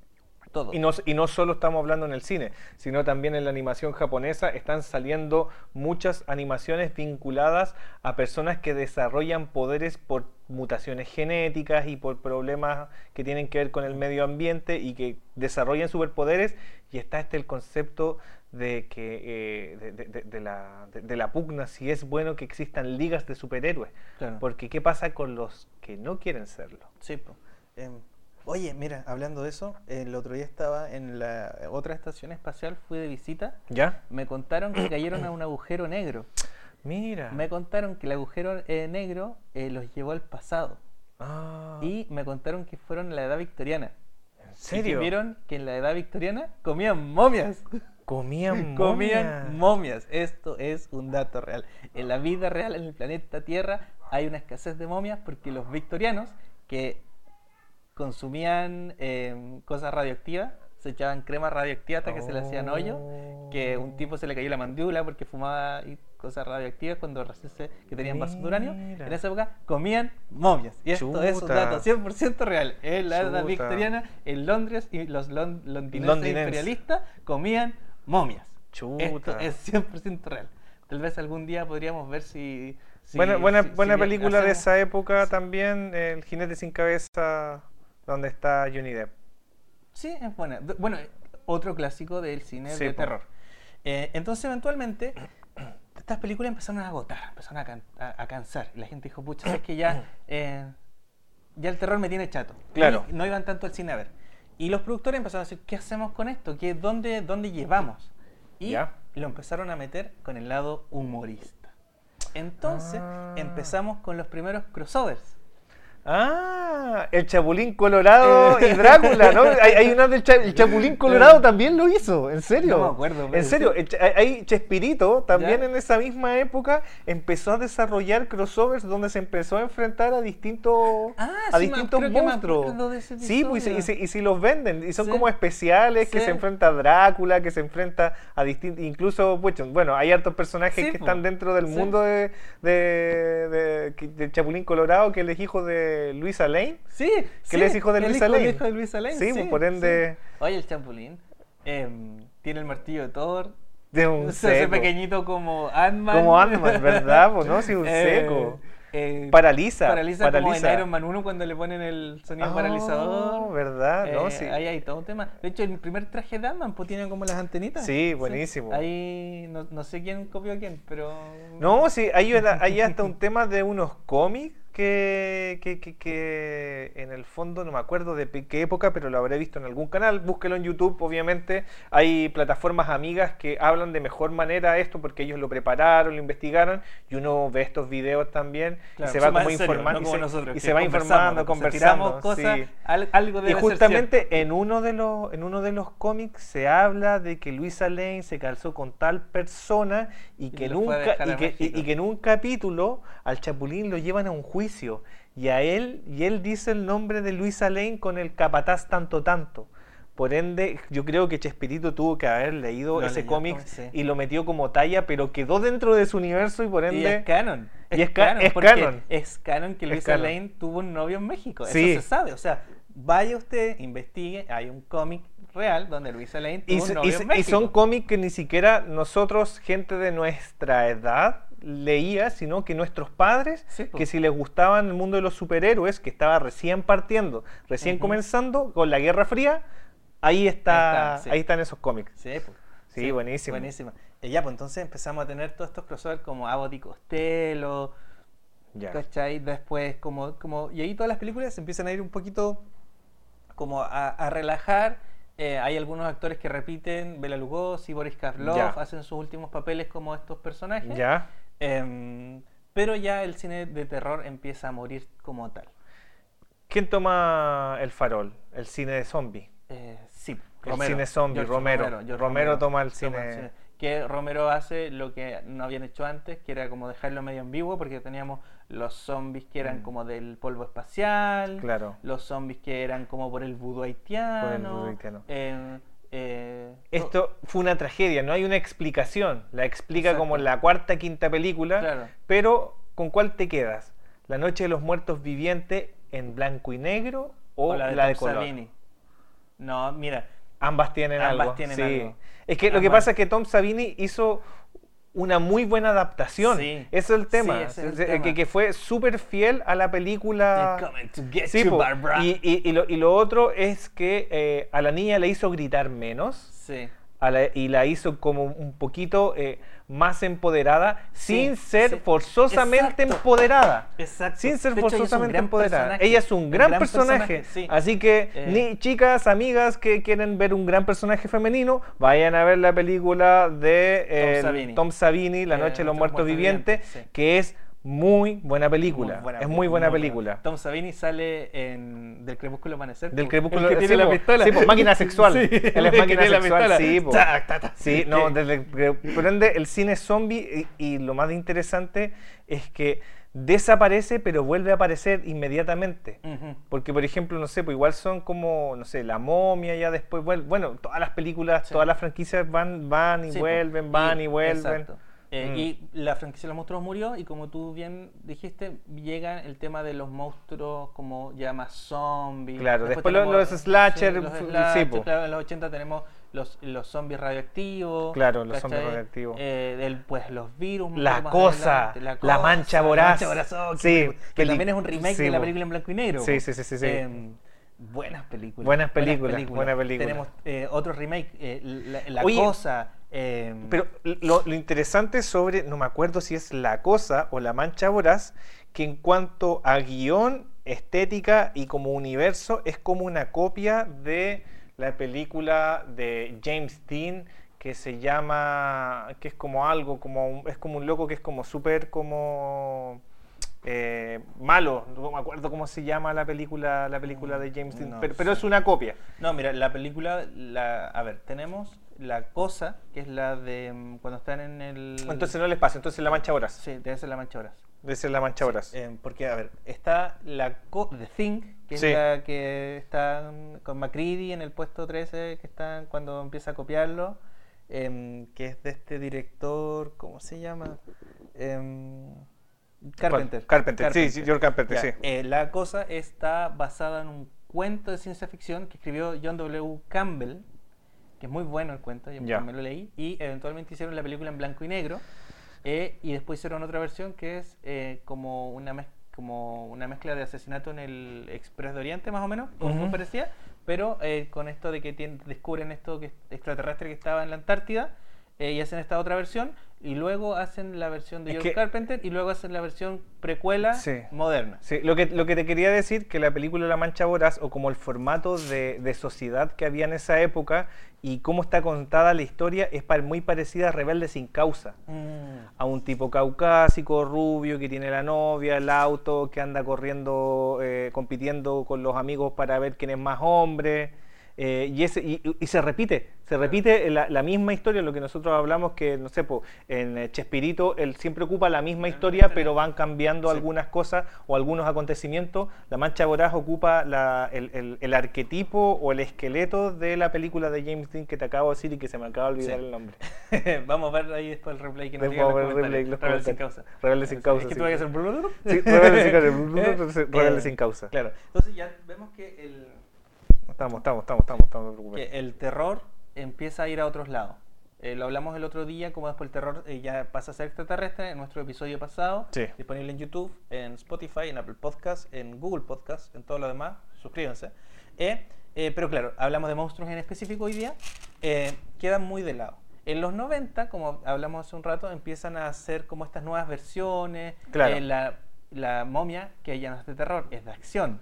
Y no, y no solo estamos hablando en el cine, sino también en la animación japonesa están saliendo muchas animaciones vinculadas a personas que desarrollan poderes por mutaciones genéticas y por problemas que tienen que ver con el medio ambiente y que desarrollan superpoderes y está este el concepto de que eh, de, de- de- de la, de- la pugna si es bueno que existan ligas de superhéroes Claro. porque qué pasa con los que no quieren serlo Sí, po. Em, oye, mira, hablando de eso, el otro día estaba en la otra estación espacial, fui de visita, ya me contaron que cayeron a un agujero negro. mira Me contaron que el agujero eh, negro eh, los llevó al pasado. Ah, Y me contaron que fueron en la edad victoriana. ¿en Y que serio? vieron que en la edad victoriana comían momias. Comían comían momia. momias. Esto es un dato real. En la vida real, en el planeta Tierra, hay una escasez de momias porque los victorianos que consumían eh, cosas radioactivas, se echaban crema radioactiva hasta que se le hacían hoyo, que un tipo se le cayó la mandíbula porque fumaba y cosas radioactivas cuando que tenían vasos de uranio. En esa época comían momias. Y esto es un Chuta. dato 100% real. En la edad Chuta. victoriana, en Londres, y los lon- londinenses imperialistas comían momias. Chuta. Esto es 100% real. Tal vez algún día podríamos ver si... si- buena buena, si- buena película de hacemos- esa época también, El jinete sin cabeza, donde está Johnny Depp. Sí, es buena. Bueno, otro clásico del cine Sí, de po. terror. Eh, entonces, eventualmente, estas películas empezaron a agotar, empezaron a, can- a- a cansar. Y la gente dijo, pucha, es que ya, eh, ya el terror me tiene chato. Claro. Y no iban tanto al cine a ver. Y los productores empezaron a decir, ¿qué hacemos con esto? ¿Qué, dónde, ¿Dónde llevamos? Y Ya. lo empezaron a meter con el lado humorista. Entonces, Ah. empezamos con los primeros crossovers. Ah, el Chapulín Colorado y Drácula, ¿no? Hay, hay una del Cha- el Chapulín Colorado también lo hizo, en serio. No me acuerdo, En serio, el hay- Chespirito también ¿Ya? en esa misma época empezó a desarrollar crossovers donde se empezó a enfrentar a distintos Ah, a sí, distintos monstruos. acuerdo de ese sí, pues y, se- y, si los venden y son Sí. como especiales que Sí. se enfrenta a Drácula, que se enfrenta a distintos incluso bueno, hay hartos personajes que po. están dentro del mundo de, de, Chapulín Colorado, que es hijo de Luisa Lane. Sí, Que él es hijo de Luisa hijo- Lane. el hijo de Luisa Lane, Sí, pues, por ende- sí. Oye, el Chapulín em, tiene el martillo de Thor. De un se hace seco. pequeñito como Ant-Man. Como Ant-Man, ¿verdad? Pues no, sí, un Eh, seco. eh, Paraliza, Paraliza, como paraliza. en Iron Man 1 cuando le ponen el sonido Oh, paralizador. ¿verdad? No, Eh, sí. Ahí hay todo un tema. De hecho, el primer traje de Ant-Man pues, tiene como las antenitas. Sí, buenísimo. Ahí no, no sé quién copió a quién, pero. No, sí, hay, hay hasta un tema de unos cómics que, que, que- que en el fondo no me acuerdo de qué época, pero lo habré visto en algún canal. Búsquelo en YouTube, obviamente. Hay plataformas amigas que hablan de mejor manera esto porque ellos lo prepararon, lo investigaron y uno ve estos videos también Claro, y se va como informando no y se, nosotros, y que se va informando, conversando. cosas, sí. al- algo Y justamente en uno de los en uno de los cómics se habla de que Luisa Lane se calzó con tal persona y que, nunca, que, y que en un capítulo al Chapulín lo llevan a un juicio y a él y él dice el nombre de Luisa Lane con el capataz tanto tanto. Por ende, yo creo que Chespirito tuvo que haber leído Lo ese cómic sí. y lo metió como talla, pero quedó dentro de su universo y por Y ende es canon. Y es ca- es canon. Es canon que Luisa canon. Lane tuvo un novio en México. Sí. Eso se sabe. O sea, vaya usted, investigue. Hay un cómic real donde Luisa Lane tuvo Y, un novio y en y México. son cómics que ni siquiera nosotros, gente de nuestra edad, leía, sino que nuestros padres, Sí, que si les gustaban el mundo de los superhéroes, que estaba recién partiendo, recién comenzando con la Guerra Fría, ahí está, Ahí está, sí. ahí están esos cómics. Sí, buenísimo. Buenísimo. Y ya, pues entonces empezamos a tener todos estos crossovers como Abbott y Costello, Ya. ¿cachai? Después, como, como, y ahí todas las películas se empiezan a ir un poquito como a, a relajar. Eh, hay algunos actores que repiten, Bela Lugosi, Boris Karloff, Ya. hacen sus últimos papeles como estos personajes. ¿Ya? Em, pero ya el cine de terror empieza a morir como tal. ¿Quién toma el farol? El cine de zombie. Eh, sí, El cine zombie, Romero. George Romero toma el cine- el Que Romero hace lo que no habían hecho antes, que era como dejarlo medio ambiguo, porque teníamos los zombies que eran Mm. como del polvo espacial, Claro. los zombies que eran como por el vudú haitiano. vudú haitiano. eh, eh, Esto fue una tragedia, no hay una explicación. La explica Exacto. como en la cuarta, quinta película. Claro. Pero, ¿con cuál te quedas? ¿La Noche de los Muertos Vivientes en blanco y negro o, o la de, la de Tom color? Savini. No, mira, Ambas tienen Ambas algo. tienen sí. algo. Es que lo que pasa es que Tom Savini hizo una muy buena adaptación. Sí. Eso es el Sí, tema. ese es el Es- tema. Que, que fue súper fiel a la película. They're coming to get Sí, you, po. Barbara. y, y- y lo, y lo otro es que eh, a la niña le hizo gritar menos. Sí. a la- y la hizo como un poquito eh, más empoderada Sí, sin ser sí. forzosamente Exacto. empoderada. Exacto. Sin ser hecho, forzosamente empoderada. personaje. Ella es un Un gran, personaje. personaje, sí. Así que, Eh. ni chicas, amigas que quieren ver un gran personaje femenino, vayan a ver la película de eh, Tom Savini. Tom Savini, La Eh, Noche de los Muertos Vivientes, que es muy buena película. Muy buena es muy buena muy película. Tom Savini sale en Del Crepúsculo Amanecer. Del crepúsculo El que sí, tiene la po. pistola. Sí, po, máquina sexual. Sí, Él es máquina tiene la sexual, sí, po. Tac, tac, tac. Sí, no, desde, por ende, el cine zombie y, y lo más interesante es que desaparece pero vuelve a aparecer inmediatamente. Porque, por ejemplo, no sé, pues igual son como, no sé, La Momia ya después, vuel- bueno, todas las películas, Sí. todas las franquicias van, van y Sí, vuelven, van y, vuelven. Exacto. Eh, Mm. Y la franquicia de los monstruos murió y como tú bien dijiste, llega el tema de los monstruos como ya más zombies. Claro, después los- los slasher, los slasher, sí, claro, en los 80 tenemos los, los zombies radioactivos. Claro, los ¿cachai? zombies radioactivos. Eh, del- pues los virus. La poco más cosa, la mancha voraz. La mancha voraz, oh, Sí, que también es un remake sí, de la película en blanco y negro. Sí, sí, sí, sí, sí. Em, buenas películas. Buenas películas, buena película. Tenemos eh, otro remake, eh, La, La Oye, Cosa. Em, Pero lo, lo interesante sobre, no me acuerdo si es La Cosa o La Mancha Voraz, que en cuanto a guion, estética y como universo, es como una copia de la película de James Dean que se llama, que es como algo, como un- es como un loco que es como súper como... eh, malo, no me acuerdo cómo se llama la película, la película de James Dean, No pero, pero es una copia. No, mira, la película, la, a ver, tenemos La Cosa, que es la de mm, cuando están en el... Entonces no les pasa, entonces la mancha horas. Sí, debe ser La Mancha Horas. Debe ser la mancha horas. Eh, porque, a ver, está la co The Thing, que Sí. es la que está con McCready en el puesto 13, que está cuando empieza a copiarlo, em, que es de este director, ¿cómo se llama? Em, Carpenter. Carpenter, sí, sí, George Carpenter, Ya, sí. eh, la cosa está basada en un cuento de ciencia ficción que escribió John W. Campbell, que es muy bueno el cuento, yo Ya. también lo leí, y eventualmente hicieron la película en blanco y negro, eh, y después hicieron otra versión que es eh, como, una como una mezcla de asesinato en el Express de Oriente, más o menos, como muy Ujú. parecía, pero eh, con esto de que descubren esto que es extraterrestre que estaba en la Antártida, eh, y hacen esta otra versión, y luego hacen la versión de Es George que- Carpenter, y luego hacen la versión precuela Sí. moderna. Sí, lo que, lo que te quería decir, que la película La Mancha Voraz, o como el formato de, de sociedad que había en esa época y cómo está contada la historia, es muy parecida a Rebelde sin causa. Mm. A un tipo caucásico, rubio, que tiene la novia, el auto, que anda corriendo, eh, compitiendo con los amigos para ver quién es más hombre. Eh, y, ese, y, y se repite, se repite la, la misma historia, lo que nosotros hablamos que, no sé, po, en eh, Chespirito él siempre ocupa la misma historia, pero van cambiando Sí. algunas cosas o algunos acontecimientos. La Mancha Voraz ocupa la- el, el- el arquetipo o el esqueleto de la película de James Dean que te acabo de decir y que se me acaba de olvidar Sí. el nombre. Vamos a ver ahí después el replay que nos vamos a ver el replay, Rebelde sin causa. Rebelde sin causa, Es que sí. tú vas a hacer... Sí, Rebelde sin causa, Rebelde eh, sin causa. Claro. Entonces ya vemos que el, Estamos, estamos, estamos, estamos, estamos, no te el terror empieza a ir a otros lados. Eh, lo hablamos el otro día, como después el terror eh, ya pasa a ser extraterrestre en nuestro episodio pasado. Sí. Disponible en YouTube, en Spotify, en Apple Podcast, en Google Podcast, en todo lo demás. Suscríbanse. Eh, eh, pero claro, hablamos de monstruos en específico hoy día. eh, quedan muy de lado. En los 90, como hablamos hace un rato, empiezan a hacer como estas nuevas versiones. Claro. Eh, la, la momia, que ya no es de terror, es de acción.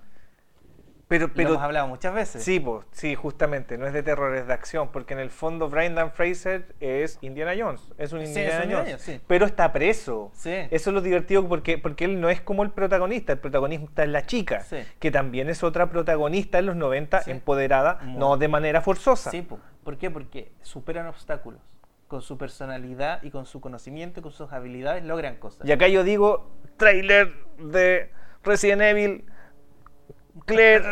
Pero, lo pero hemos hablado muchas veces. sí, pues, sí, justamente, no es de terror, es de acción, porque en el fondo Brendan Fraser es Indiana Jones, es un Sí, Indiana es un Jones, sí. pero está preso. Sí. Eso es lo divertido porque, porque él no es como el protagonista, el protagonista es la chica, que también es otra protagonista en los 90, Sí. empoderada, Muy. no de manera forzosa. Sí, po. ¿por qué? Porque superan obstáculos. Con su personalidad y con su conocimiento y con sus habilidades logran cosas. Y acá yo digo, trailer de Resident Evil, Claire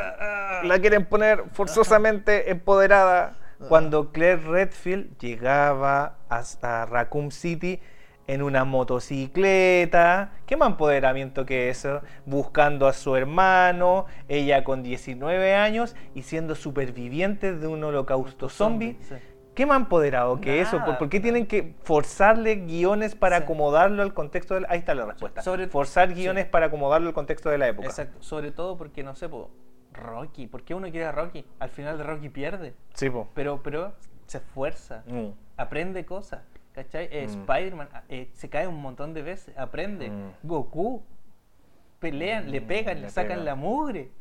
la quieren poner forzosamente empoderada. Cuando Claire Redfield llegaba a, a Raccoon City en una motocicleta, ¿qué más empoderamiento que eso? Buscando a su hermano, ella con 19 años y siendo superviviente de un holocausto zombie. Sí. ¿Qué más empoderado que eso? ¿Por, qué tienen que forzarle guiones para Sí. acomodarlo al contexto del... Ahí está la respuesta. Sobre- Forzar sí. guiones para acomodarlo al contexto de la época. Exacto. Sobre todo porque, no sé, po, Rocky. ¿Por qué uno quiere a Rocky? Al final de Rocky pierde. Sí, po. Pero, pero se esfuerza. Mm. Aprende cosas. ¿Cachai? Eh, Mm. Spider-Man eh, se cae un montón de veces. Aprende. Mm. Goku. Pelean, le pegan, le le sacan pegan. la mugre.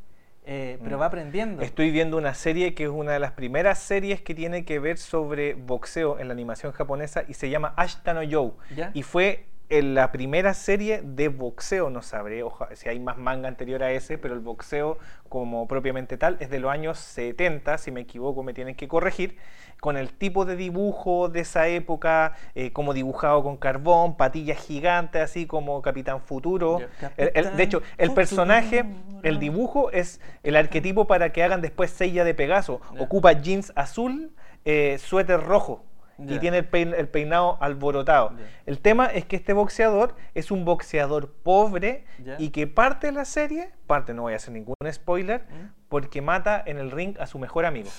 Eh, pero Mm. va aprendiendo. Estoy viendo una serie que es una de las primeras series que tiene que ver sobre boxeo en la animación japonesa y se llama Ashtano Joe. ¿Ya? Y fue en la primera serie de boxeo, no sabré oja- si hay más manga anterior a ese, pero el boxeo como propiamente tal es de los años 70, si me equivoco me tienen que corregir, con el tipo de dibujo de esa época, eh, como dibujado con carbón, patillas gigantes, así como Capitán Futuro. Ya. El- el- de hecho, el personaje, el dibujo es el arquetipo para que hagan después Sella de Pegaso. Ocupa jeans azul, eh, suéter rojo. Y tiene el, pein- el peinado alborotado. El tema es que este boxeador es un boxeador pobre y que parte de la serie, parte, no voy a hacer ningún spoiler, ¿Mm? porque mata en el ring a su mejor amigo.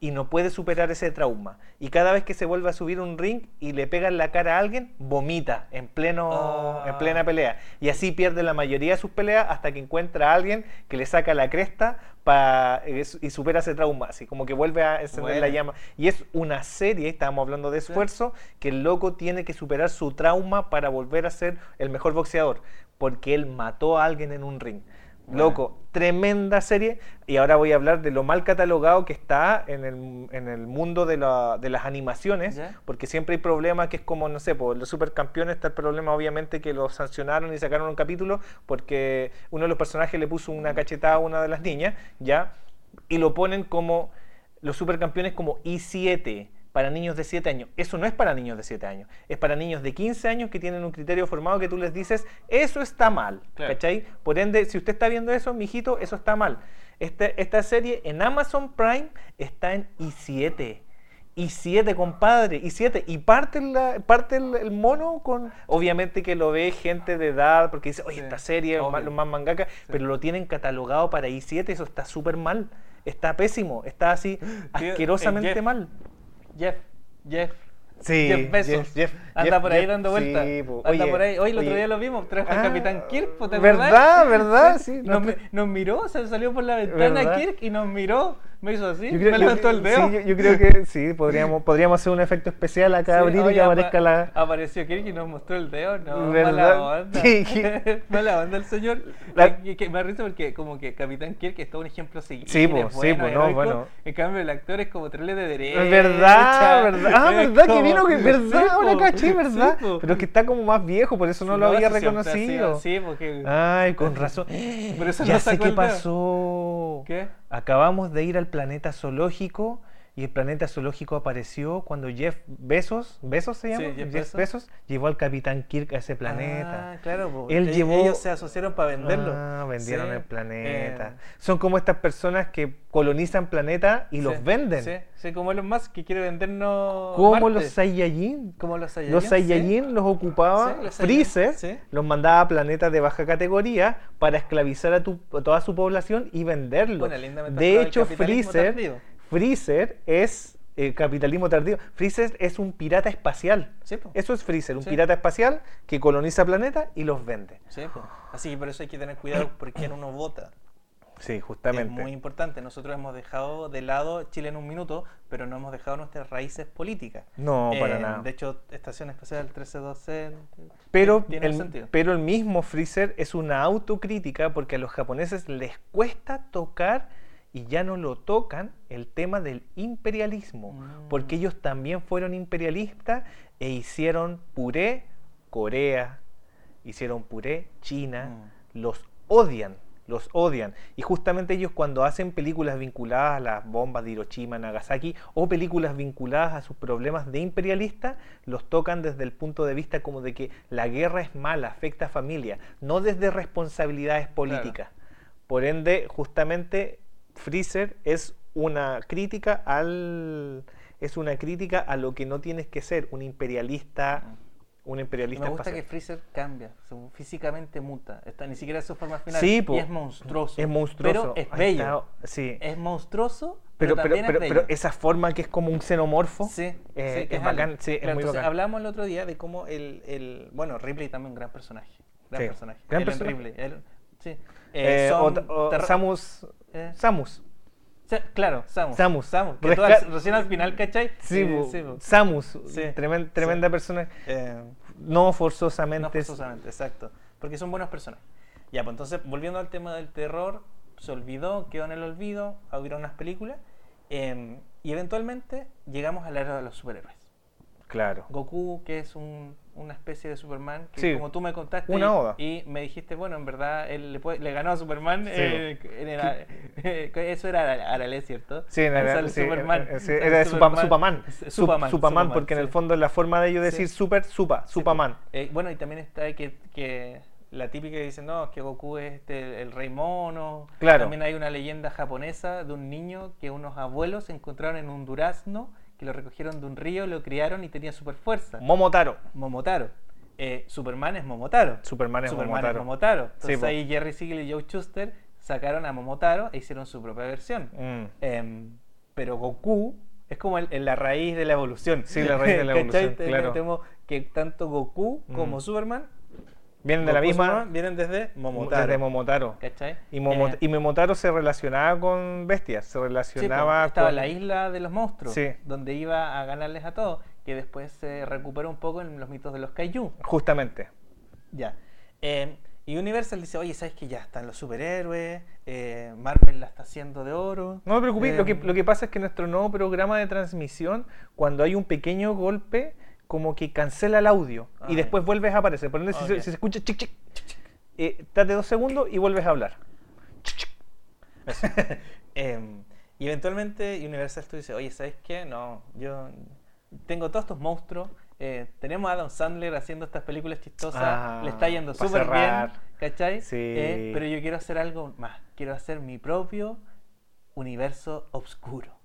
Y no puede superar ese trauma. Y cada vez que se vuelve a subir un ring y le pega en la cara a alguien, vomita en, pleno, Ah. en plena pelea. Y así pierde la mayoría de sus peleas hasta que encuentra a alguien que le saca la cresta pa- y supera ese trauma. Así como que vuelve a encender la llama. Y es una serie, estábamos hablando de esfuerzo, que el loco tiene que superar su trauma para volver a ser el mejor boxeador. Porque él mató a alguien en un ring. Loco, tremenda serie. Y ahora voy a hablar de lo mal catalogado que está en el, en el mundo de, la- de las animaciones. Ya. Porque siempre hay problemas que es como, no sé, por los supercampeones está el problema obviamente que los sancionaron y sacaron un capítulo porque uno de los personajes le puso una cachetada a una de las niñas, ¿ya? Y lo ponen como los supercampeones como I7 para niños de 7 años. Eso no es para niños de 7 años, es para niños de 15 años que tienen un criterio formado que tú les dices, eso está mal, Claro. ¿cachai? Por ende, si usted está viendo eso, mijito, eso está mal. Este- esta serie en Amazon Prime está en I7. I7, compadre, I7. Y parte, la, parte el, el mono con. Obviamente que lo ve gente de edad, porque dice, oye, Sí, esta serie, obvio. ma- los más mangaka, pero lo tienen catalogado para I7, eso está súper mal. Está pésimo, está así asquerosamente Jeff, mal. Jeff, Jeff. Sí, Jeff Bezos. Jeff- Jeff- Anda Jeff- por ahí dando vueltas. sí. Anda Oye, por ahí. Hoy el otro día lo vimos. Trajo al Ah, Capitán Kirk, ¿te? ¿verdad? ¿Verdad? Sí, nos, nos miró, se salió por la ventana ¿Verdad? Kirk y nos miró. Me hizo así, creo- me levantó el dedo. sí, yo, yo creo que sí, podríamos, podríamos hacer un efecto especial acá, Sí, abrir y que apa- aparezca la. Apareció Kirk y nos mostró el dedo. No, ¿Verdad? mala onda. Sí, mala onda el señor. La- Que, que me da risa porque como que Capitán Kirk es todo un ejemplo a seguir. Sí, po, es sí, po, no, bueno. En cambio el actor es como trele de derecha. Es verdad, verdad. Ah, verdad que vino, que verdad, Sí, ahora caché, sí, verdad. Pero es que está como más viejo, por eso no lo había reconocido. así, porque... Ay, con razón. Eso ya no sé qué pasó. ¿Qué? Acabamos de ir al planeta zoológico y el planeta zoológico apareció cuando Jeff Bezos, ¿Bezos se llama? Sí, Jeff Bezos. Bezos. llevó al Capitán Kirk a ese planeta. Ah, claro. Él E- llevó- Ellos se asociaron para venderlo. Ah, vendieron Sí, el planeta. eh, Son como estas personas que colonizan planetas y sí, los venden. Sí, sí, como Elon Musk que quiere vendernos Como Marte. los Saiyajin. Como los Saiyajin. Los. Saiyajin los ocupaba los Freezer, los mandaba a planetas de baja categoría para esclavizar a, tu- a toda su población y venderlo. Bueno, de hecho, Freezer, tardío. Freezer es eh, capitalismo tardío. Freezer es un pirata espacial. Sí. Eso es Freezer, un Sí. pirata espacial que coloniza planetas y los vende. Sí. Así que por eso hay que tener cuidado por quién uno vota. Sí, Es justamente. muy importante. Nosotros hemos dejado de lado Chile en un minuto, pero no hemos dejado nuestras raíces políticas. No, para Eh, nada. De hecho, Estación Espacial 132C Pero tiene el, sentido. pero el mismo Freezer es una autocrítica porque a los japoneses les cuesta tocar y ya no lo tocan el tema del imperialismo, Mm. porque ellos también fueron imperialistas e hicieron puré Corea, hicieron puré China, Mm. los odian, los odian. Y justamente ellos cuando hacen películas vinculadas a las bombas de Hiroshima, Nagasaki, o películas vinculadas a sus problemas de imperialista, los tocan desde el punto de vista como de que la guerra es mala, afecta a familia, no desde responsabilidades políticas. Por ende, justamente Freezer es una crítica al es una crítica a lo que no tienes que ser, un imperialista, un Y imperialista me gusta que. Freezer cambia, su- físicamente muta, está, ni siquiera es su forma final. Sí, y es monstruoso. Es monstruoso. Pero es bello. sí. Es monstruoso, Pero, pero, pero, también pero, es pero esa forma que es como un xenomorfo, Sí, eh, sí, es bacán, alien. sí, es Claro, muy entonces, bacán. Hablamos el otro día de cómo el, el bueno, Ripley también un gran personaje. Gran personaje. gran Ellen personaje. Ripley. Ellen- sí. Eh, Eh, son o- o terro- Samus, eh, Samus, claro, Samus. Samus. Samus. Que Resca- tú al- recién al final, ¿cachai? sí, Eh, sí. Samus, Sí, tremen- tremenda sí. persona, Eh, no forzosamente. No forzosamente, exacto. Porque son buenas personas. Ya, pues entonces, volviendo al tema del terror, se olvidó, quedó en el olvido, hubieron unas películas, eh, y eventualmente llegamos a la era de los superhéroes. Claro. Goku, que es un- una especie de Superman, que Sí, como tú me contaste una y- me dijiste, bueno, en verdad él le, puede- le ganó a Superman, Sí. eh, en el- eso era Ara- Arale, ¿cierto? Sí, en sí, Superman. eh, eh, era de Supa- Supaman. S- Sup- Supaman, Supaman, porque en el fondo es la forma de ellos decir super, supa, eh, bueno, y también está que, que la típica que dicen, no, que Goku es este, el rey mono. Claro. También hay una leyenda japonesa de un niño que unos abuelos encontraron en un durazno, que lo recogieron de un río, lo criaron y tenía super fuerza. Momotaro. Momotaro. Eh, Superman es Momotaro. Superman es Superman Momotaro. es Momotaro. Entonces ahí Jerry Siegel y Joe Schuster sacaron a Momotaro e hicieron su propia versión. Mm. Em, pero Goku es como el- el- la raíz de la evolución. Sí, la raíz de la evolución, claro. Tenemos que tanto Goku como Mm. Superman, Vienen de la misma. Vienen desde Momotaro. Desde Momotaro. ¿Cachai? Y, Eh, y Momotaro se relacionaba con bestias, se sí, relacionaba estaba con... la isla de los monstruos, Sí. donde iba a ganarles a todos, que después se recuperó un poco en los mitos de los Kaiju. Justamente. Ya. Eh, y Universal dice, oye, ¿sabes que ya están los superhéroes? Eh, Marvel la está haciendo de oro. No me preocupes, lo, que, lo que pasa es que nuestro nuevo programa de transmisión, cuando hay un pequeño golpe, como que cancela el audio Ah, y después vuelves a aparecer. Por ende, si, se- Ok. si se escucha chic, chic, chic, chic, eh, date dos segundos y vuelves a hablar. Em, y eventualmente Universal Studios dice, oye, ¿sabes qué? No, yo tengo todos estos monstruos. eh, tenemos a Adam Sandler haciendo estas películas chistosas. Ah, le está yendo súper bien. ¿Cachai? Sí. Eh, pero yo quiero hacer algo más. Quiero hacer mi propio universo obscuro.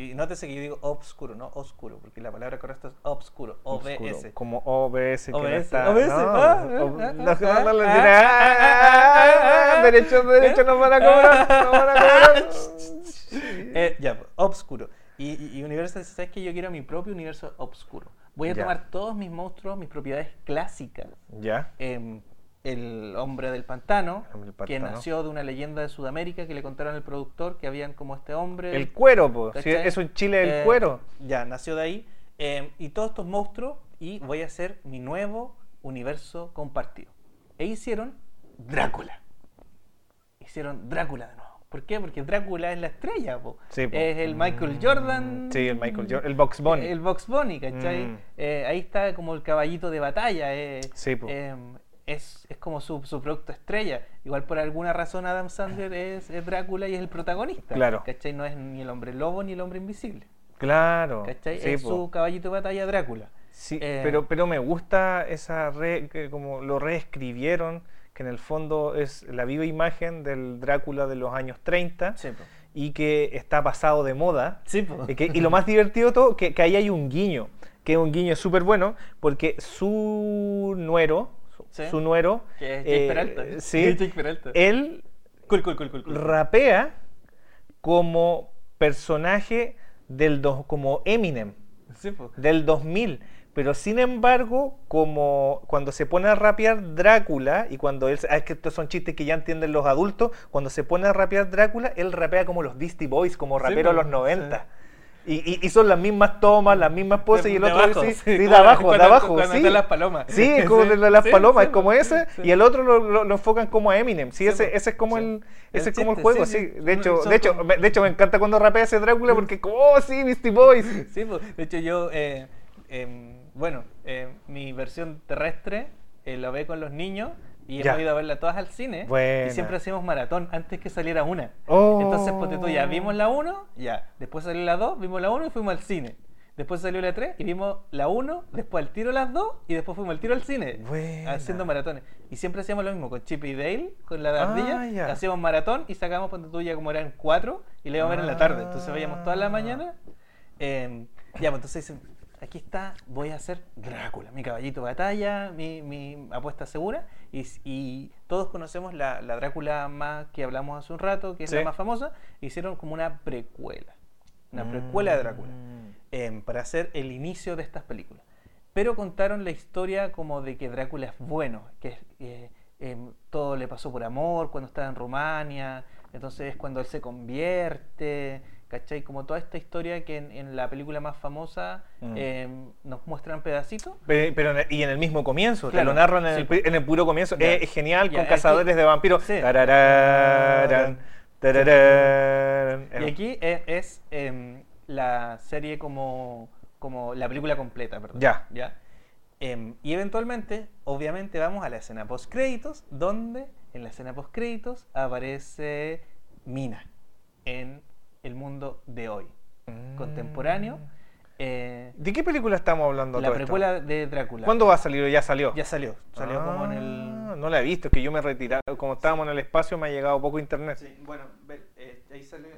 Y nótese que yo digo obscuro, no oscuro, porque la palabra correcta es obscuro, OBS. Como OBS que no OBS, está. OBS, no, ah, ah, no, ah, no, Derechos, derechos nos van a cobrar, nos van a cobrar. Eh, ya, obscuro. Y, y- Universal ¿sabes que Yo quiero mi propio universo obscuro. Voy a Ya. tomar todos mis monstruos, mis propiedades clásicas. Ya. Em, el hombre del pantano, hombre del que nació de una leyenda de Sudamérica que le contaron al productor que habían como este hombre. El cuero. ¿cachai? eso en Chile es el Eh, cuero. Ya, nació de ahí. Em, y todos estos monstruos, y voy a hacer mi nuevo universo compartido. E hicieron Drácula. Hicieron Drácula de nuevo. ¿Por qué? Porque Drácula es la estrella, po. Sí, po. es el Michael Jordan. Sí, el Michael Jordan. El Box Bunny. El Box Bunny, ¿cachai? Mm. Eh, ahí está como el caballito de batalla. eh, Sí, po. Es, es como su, su producto estrella. Igual por alguna razón Adam Sandler es, es Drácula y es el protagonista. Claro. ¿Cachai? No es ni el hombre lobo ni el hombre invisible. Claro. ¿Cachai? sí, es po. su caballito de batalla Drácula. Sí, Eh, pero, pero me gusta esa re, que como lo reescribieron, que en el fondo es la viva imagen del Drácula de los años 30 Sí, po. y que está pasado de moda. Sí. Y, que- y lo más divertido de todo, que, que ahí hay un guiño, que es un guiño súper bueno, porque su nuero, Sí. su nuero, Que es Jake eh, Peralta. sí, Jake Peralta. él Cool, rapea como personaje del dos, como Eminem Sí, del 2000. Pero sin embargo, como cuando se pone a rapear Drácula, y cuando él, ah, es que estos son chistes que ya entienden los adultos, cuando se pone a rapear Drácula, él rapea como los Beastie Boys, como rapero de los 90. Y, y- y son las mismas tomas, las mismas poses, De- y el de otro abajo, sí, sí, de abajo, de cuando- abajo, cuando sí. las palomas. Sí, es como de la- las Sí, palomas, es como ese, y el otro lo, lo- lo enfocan como a Eminem. Sí, ese, pues, ese es como el, El ese es como el juego, sí. De hecho, de hecho, como- me- de hecho me encanta cuando rapea ese Drácula porque, como, oh sí, Beastie Boys. Sí, po. de hecho yo, eh, em, bueno, eh, mi versión terrestre eh, la ve con los niños y Ya. hemos ido a verla todas al cine. Buena. Y siempre hacíamos maratón antes que saliera una. Oh. Entonces, ponte tú, ya vimos la 1, ya. Después salió la 2, vimos la 1 y fuimos al cine. Después salió la 3 y vimos la 1, después al tiro las 2 y después fuimos al tiro al cine. Buena. Haciendo maratones. Y siempre hacíamos lo mismo con Chip y Dale, con la de Ah, ardilla. Hacíamos maratón y sacábamos, ponte tú, ya como eran 4 y le íbamos a ver en la tarde. Entonces veíamos toda la Ah. mañana. Eh, ya, pues entonces aquí está, voy a hacer Drácula, mi caballito de batalla, mi, mi apuesta segura. Y, todos conocemos la, la Drácula más que hablamos hace un rato, que es Sí. la más famosa. Hicieron como una precuela, una precuela de Drácula, Mm. em, para hacer el inicio de estas películas. Pero contaron la historia como de que Drácula es bueno, que eh, todo le pasó por amor cuando estaba en Rumania, entonces es cuando él se convierte, ¿cachai? Como toda esta historia que en, en la película más famosa Mm. em, nos muestran pedacitos. Pe- Pero, en el- y en el mismo comienzo, te Claro, lo narran en, sí, el, pi- en el puro comienzo. Es, es genial con cazadores de vampiros. Sí. Y aquí e- es, em, la serie como, como la película completa, perdón. Ya. ¿ya? Em, y eventualmente, obviamente, vamos a la escena post créditos, donde en la escena post créditos aparece Mina en el mundo de hoy, Mm. contemporáneo. eh, ¿De qué película estamos hablando? la todo esto? precuela de Drácula. ¿Cuándo va a salir? ¿Ya salió? Ya salió, salió como en Ah, el... No la he visto, es que yo me he retirado. Como estábamos en el espacio, me ha llegado poco internet. bueno, ahí sale...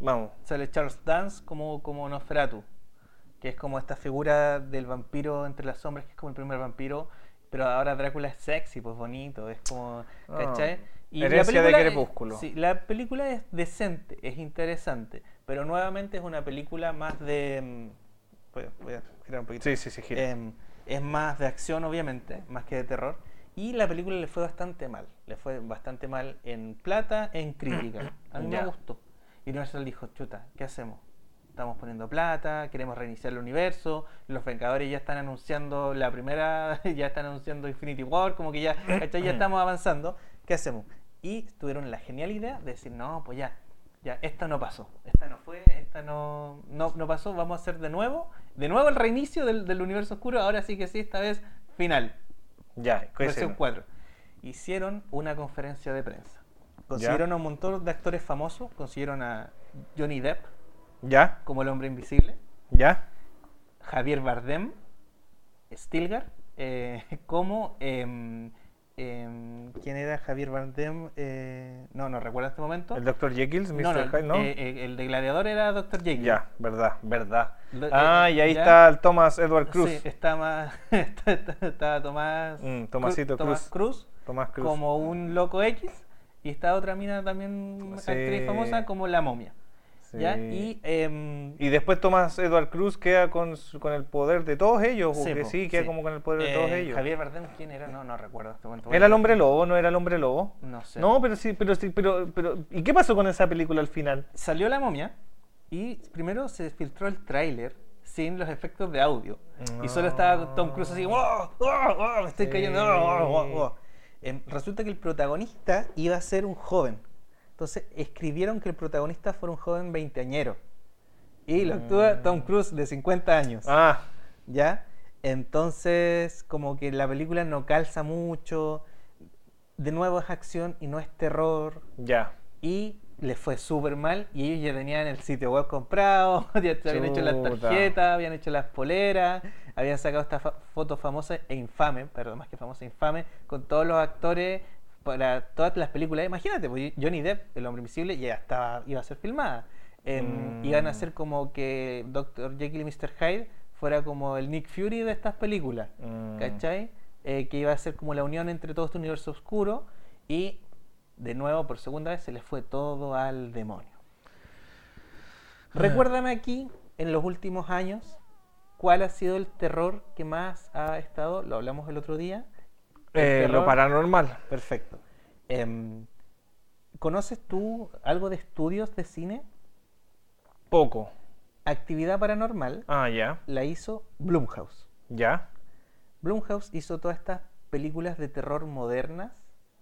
Vamos. sale Charles Dance como, como Nosferatu, que es como esta figura del vampiro entre las sombras, que es como el primer vampiro, pero ahora Drácula es sexy, pues bonito, es como, Ah, ¿cachai? herencia de es- Crepúsculo. sí, la película es decente, es interesante, pero nuevamente es una película más de... mm, Voy a, voy a girar un poquito. Sí, sí, sí, gira. Em, es más de acción, obviamente, más que de terror. Y la película le fue bastante mal. Le fue bastante mal en plata, en crítica. A mí Ya. me gustó. Y Universal dijo, chuta, ¿qué hacemos? estamos poniendo plata, queremos reiniciar el universo, los Vengadores ya están anunciando la primera, ya están anunciando Infinity War, como que ya, ya estamos avanzando, ¿qué hacemos? Y tuvieron la genial idea de decir, no, pues ya, ya, esta no pasó, esta no fue, esta no, no, no pasó, vamos a hacer de nuevo, de nuevo el reinicio del, del universo oscuro, ahora sí que sí, esta vez final, Ya, ¿qué versión hicieron? 4. Hicieron una conferencia de prensa. Consiguieron a un montón de actores famosos, consiguieron a Johnny Depp ¿Ya? como el hombre invisible, ¿Ya? Javier Bardem, Stilgar, eh, como... em, em, ¿Quién era Javier Bardem? Eh, no, no recuerdo este momento. ¿El Dr. Jekyll? Mr. no, no, Hyde, ¿no? eh, eh, el de Gladiador era Dr. Jekyll. ya, verdad, verdad. Lo- Ah, eh, y ahí ya. está el Thomas Edward Cruz. Sí, está más. está, está- está Tomás. Mm, Tomasito Cru- Tomás Cruz. Tomás Cruz. como un loco X. Y está otra mina también, Sí. actriz famosa, como la momia. Y, em, Y después Thomas Edward Cruz queda con, con el poder de todos ellos, Sí, porque po, sí, queda sí. como con el poder de todos eh, ellos. Javier Bardem, ¿quién era? No, no recuerdo este momento. ¿Era el hombre lobo? ¿No era el hombre lobo? No sé. No, pero sí, pero sí, pero, pero ¿y qué pasó con esa película al final? Salió la momia y primero se filtró el tráiler sin los efectos de audio. Y solo estaba Tom Cruise así, ¡Oh, oh, oh, me estoy cayendo. oh, oh, oh, oh". Em, resulta que el protagonista iba a ser un joven. Entonces escribieron que el protagonista fuera un joven veinteañero. Y lo actúa Tom Cruise de 50 años. Ah, ¿Ya? Entonces, como que la película no calza mucho. De nuevo es acción y no es terror ya. y les fue súper mal y ellos ya tenían el sitio web comprado, ya se habían hecho las Chuta. tarjetas, habían hecho las poleras, habían sacado esta fa- foto famosa e infame, perdón, más que famosa, infame, con todos los actores para todas las películas. Imagínate, pues, Johnny Depp, el hombre invisible, ya estaba, iba a ser filmada. Em, Mm. Iban a ser como que Dr. Jekyll y Mr. Hyde fuera como el Nick Fury de estas películas. Mm. ¿Cachai? Eh, que iba a ser como la unión entre todo este universo oscuro y de nuevo por segunda vez se les fue todo al demonio. Recuérdame aquí, en los últimos años, cuál ha sido el terror que más ha estado, lo hablamos el otro día. Eh, lo paranormal. Perfecto. Em, ¿Conoces tú algo de estudios de cine? Poco. Actividad paranormal Ah, ya. la hizo Blumhouse. Ya. Blumhouse hizo todas estas películas de terror modernas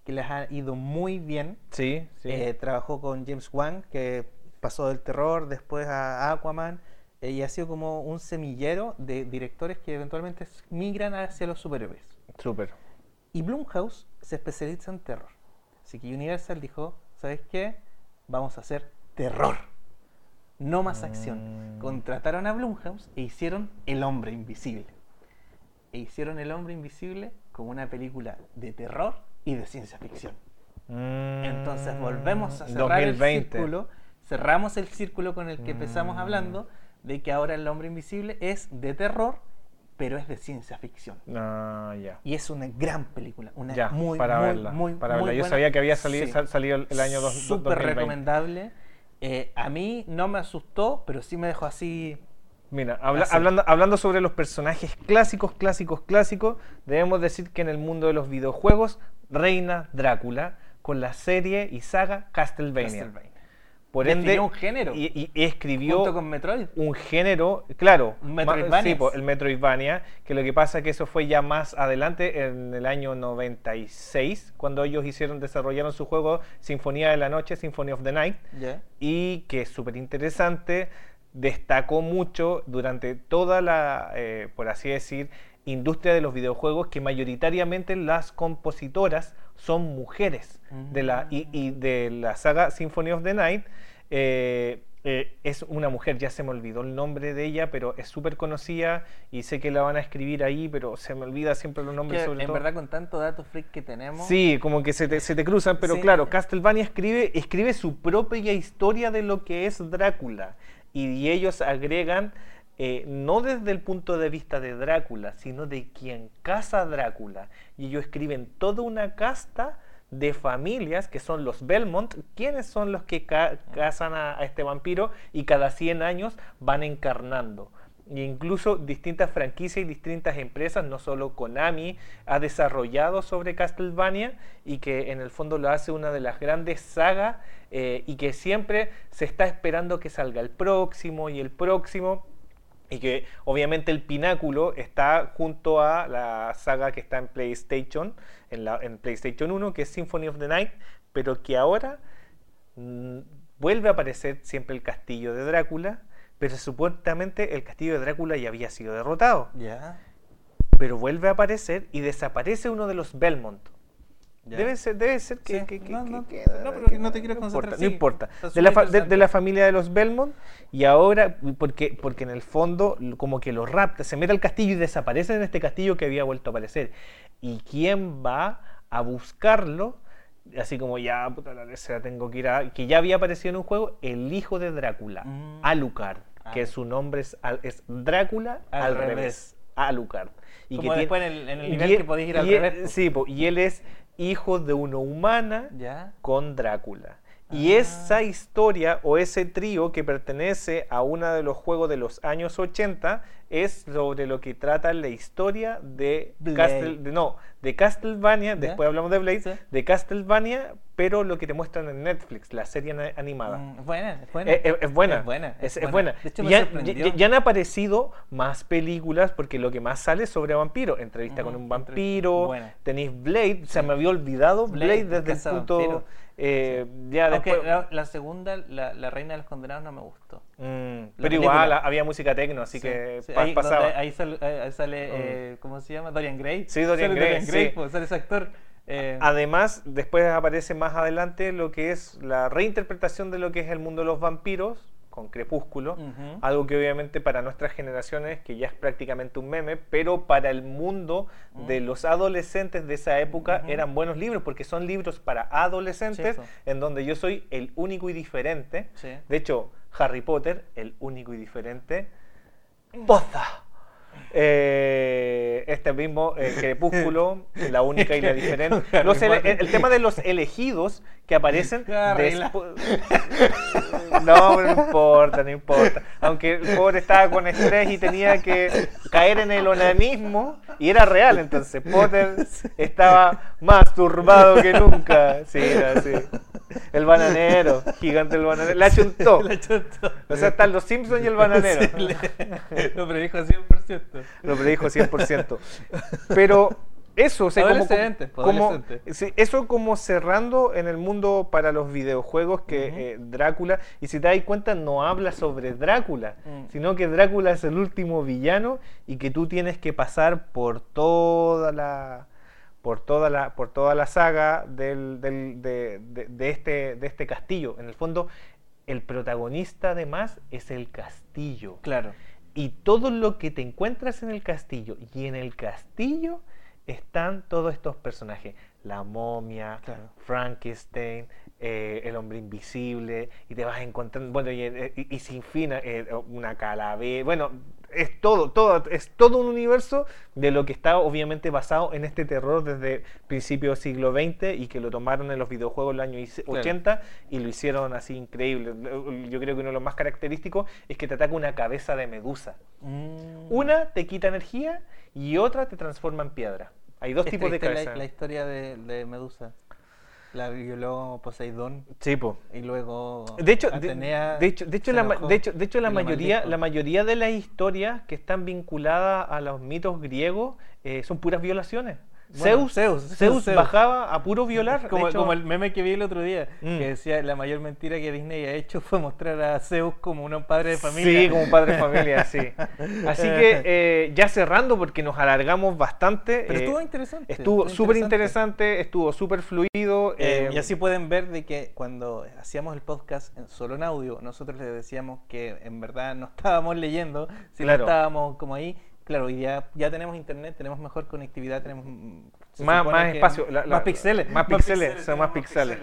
que les ha ido muy bien. Sí, sí. Eh, trabajó con James Wan, que pasó del terror después a Aquaman, eh, y ha sido como un semillero de directores que eventualmente migran hacia los superhéroes. Súper. Y Blumhouse se especializa en terror. Así que Universal dijo, ¿sabes qué? Vamos a hacer terror. No más acción. Mm. Contrataron a Blumhouse e hicieron El Hombre Invisible. E hicieron El Hombre Invisible como una película de terror y de ciencia ficción. Entonces volvemos a cerrar el 2020. círculo, cerramos el círculo con el que empezamos Mm. hablando de que ahora el hombre invisible es de terror, pero es de ciencia ficción. Ah, ya. Y es una gran película, una muy, para muy, verla. muy, para muy verla. Yo buena. sabía que había salido, Sí. sal- salido el, año dos- do- Súper 2020. recomendable. Eh, a mí no me asustó, pero sí me dejó así. Mira, habla- Así. hablando, hablando sobre los personajes clásicos, clásicos, clásicos, debemos decir que en el mundo de los videojuegos reina Drácula con la serie y saga Castlevania. Castlevania. Por ende, un género. Y, y escribió Junto con Metroid. un género, claro, Metroidvania. sí, el Metroidvania, que lo que pasa es que eso fue ya más adelante, en el año 96, cuando ellos hicieron, desarrollaron su juego Sinfonía de la Noche, Symphony of the Night, y que es súper interesante, destacó mucho durante toda la, eh, por así decir, industria de los videojuegos, que mayoritariamente las compositoras son mujeres. De la, y, y de la saga Symphony of the Night, eh, eh, es una mujer, ya se me olvidó el nombre de ella, pero es súper conocida y sé que la van a escribir ahí, pero se me olvida siempre los nombres Que, sobre en todo. verdad, con tanto dato freak que tenemos. Sí, como que se te, se te cruzan, pero Sí. claro, Castlevania escribe, escribe su propia historia de lo que es Drácula. Y, y ellos agregan, eh, no desde el punto de vista de Drácula, sino de quien caza a Drácula. Y ellos escriben toda una casta de familias que son los Belmont, quienes son los que ca- cazan a, a este vampiro y cada 100 años van encarnando. e incluso distintas franquicias y distintas empresas, no solo Konami, ha desarrollado sobre Castlevania y que en el fondo lo hace una de las grandes sagas eh, y que siempre se está esperando que salga el próximo y el próximo. Y que obviamente el pináculo está junto a la saga que está en PlayStation, en, la, en PlayStation 1, que es Symphony of the Night, pero que ahora mm, vuelve a aparecer siempre el castillo de Drácula, pero supuestamente el castillo de Drácula ya había sido derrotado. Pero vuelve a aparecer y desaparece uno de los Belmont. Debe ser, debe ser que, Sí. que- que- No, que- no, que- no, pero que no te quiero no concentrar, importa, sí. no importa. De la, súper fa- de, de interesante. la familia de los Belmont y ahora, porque, porque en el fondo como que los rapta, se mete al castillo y desaparece en este castillo que había vuelto a aparecer. ¿Y quién va a buscarlo? Así como ya, puta la tercera tengo que ir a... Que ya había aparecido en un juego, el hijo de Drácula, Mm. Alucard, que Ah. su nombre es, es Drácula al, Al revés. revés. Alucard. Y Como tiene- después en el- en el nivel él- que podéis ir al revés. Sí, po, y él es hijo de una humana Ya. con Drácula. Y Ah. esa historia o ese trío que pertenece a uno de los juegos de los años 80 es sobre lo que trata la historia de. Castle- de- no, de Castlevania, ¿Ya? después hablamos de Blade, Sí. de Castlevania, pero lo que te muestran en Netflix, la serie animada. Mm, buena, es buena. Es, es- es buena. Es buena. Es, es buena. De hecho, me ya, sorprendió. ya- ya han aparecido más películas porque lo que más sale es sobre vampiros. Entrevista con un vampiro. Buena. Tenéis Blade. Se me había olvidado Blade, Blade, desde el punto. Eh, Ya Aunque después. la, la segunda, la, la Reina de los Condenados, no me gustó. Mm, pero igual había música tecno, así Sí, que sí, ahí, pasaba. ahí sale, ahí sale, eh, ¿cómo se llama? Dorian Gray. Sí, Dorian Sale Gray, sí. pues, sale ese actor. eh, Además, después aparece más adelante lo que es la reinterpretación de lo que es el mundo de los vampiros con Crepúsculo, algo que obviamente para nuestras generaciones, que ya es prácticamente un meme, pero para el mundo de los adolescentes de esa época Mm. Eran buenos libros, porque son libros para adolescentes, en donde yo soy el único y diferente. Sí. De hecho, Harry Potter, el único y diferente. ¡Poza! Eh, este mismo eh, Crepúsculo, la única y la diferente. Los el, el tema de los elegidos que aparecen No, importa, no importa. Aunque el pobre estaba con estrés y tenía que caer en el onanismo, y era real, entonces Potter estaba más turbado que nunca. Sí, era así. El bananero, gigante el bananero. La chuntó. La chotó. O sea, están los Simpsons y el bananero. Sí, le- Lo predijo 100%. Lo predijo 100%. Pero eso, o sea, como, como- eso como cerrando en el mundo para los videojuegos que eh, Drácula, y si te das cuenta no habla sobre Drácula, Mm. sino que Drácula es el último villano y que tú tienes que pasar por toda la por toda la por toda la saga del, del- de, de- de este de este castillo. En el fondo el protagonista además es el castillo Claro. Y todo lo que te encuentras en el castillo y en el castillo están todos estos personajes la momia Claro. Frankenstein eh, el hombre invisible y te vas encontrando bueno y, eh, y- y sin fin eh, una calavera bueno es todo todo es todo un universo de lo que está obviamente basado en este terror desde principios del siglo XX y que lo tomaron en los videojuegos años Claro. 80 y lo hicieron así increíble yo creo que uno de los más característicos es que te ataca una cabeza de medusa Mm. una te quita energía y otra te transforma en piedra. Hay dos Es tipos de cabeza. La, la historia de, de Medusa. La violó Poseidón Sí, po. y luego De hecho, de, Atenea de hecho, de hecho, la, de hecho, de hecho la mayoría, maldijo. la mayoría de las historias que están vinculadas a los mitos griegos eh, son puras violaciones. Bueno, Zeus, Zeus, Zeus, Zeus. bajaba a puro violar. Como, hecho- como el meme que vi el otro día, Mm. que decía la mayor mentira que Disney ha hecho fue mostrar a Zeus como un padre de familia. Sí, como un padre de familia, sí. Así que eh, ya cerrando, porque nos alargamos bastante. Pero eh, estuvo interesante. Estuvo súper interesante, estuvo súper fluido. Eh, eh, y así pueden ver de que cuando hacíamos el podcast en- solo en audio, nosotros les decíamos que en verdad no estábamos leyendo, sino Claro. estábamos como ahí. Claro, y ya, ya tenemos internet, tenemos mejor conectividad, tenemos mm, se más, más espacio. la- la- más píxeles. Más píxeles, son más píxeles.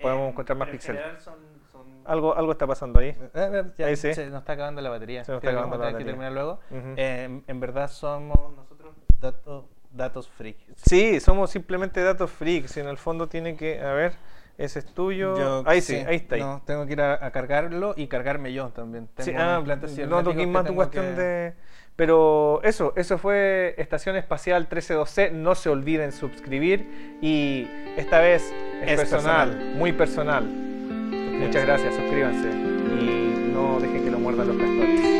Podemos Eh, encontrar más en píxeles. general son- son- Algo, algo está pasando ahí. A ver, ya Ahí sí. se nos está acabando la batería. Se nos Creo está que acabando vamos la que batería. terminar luego. Eh, en, verdad somos nosotros datos, datos freaks. Sí, somos simplemente datos freaks. En el fondo tiene que. A ver. Ese es tuyo. Yo- ahí sí, ahí está. ahí. No, tengo que ir a, a cargarlo y cargarme yo también. Tengo Sí, ah, no toquís más tu cuestión que- de. Pero eso, eso fue Estación Espacial 132C. No se olviden suscribir. Y esta vez es, Es personal, personal. muy personal. Muchas gracias, suscríbanse. Y no dejen que lo muerdan los castigos.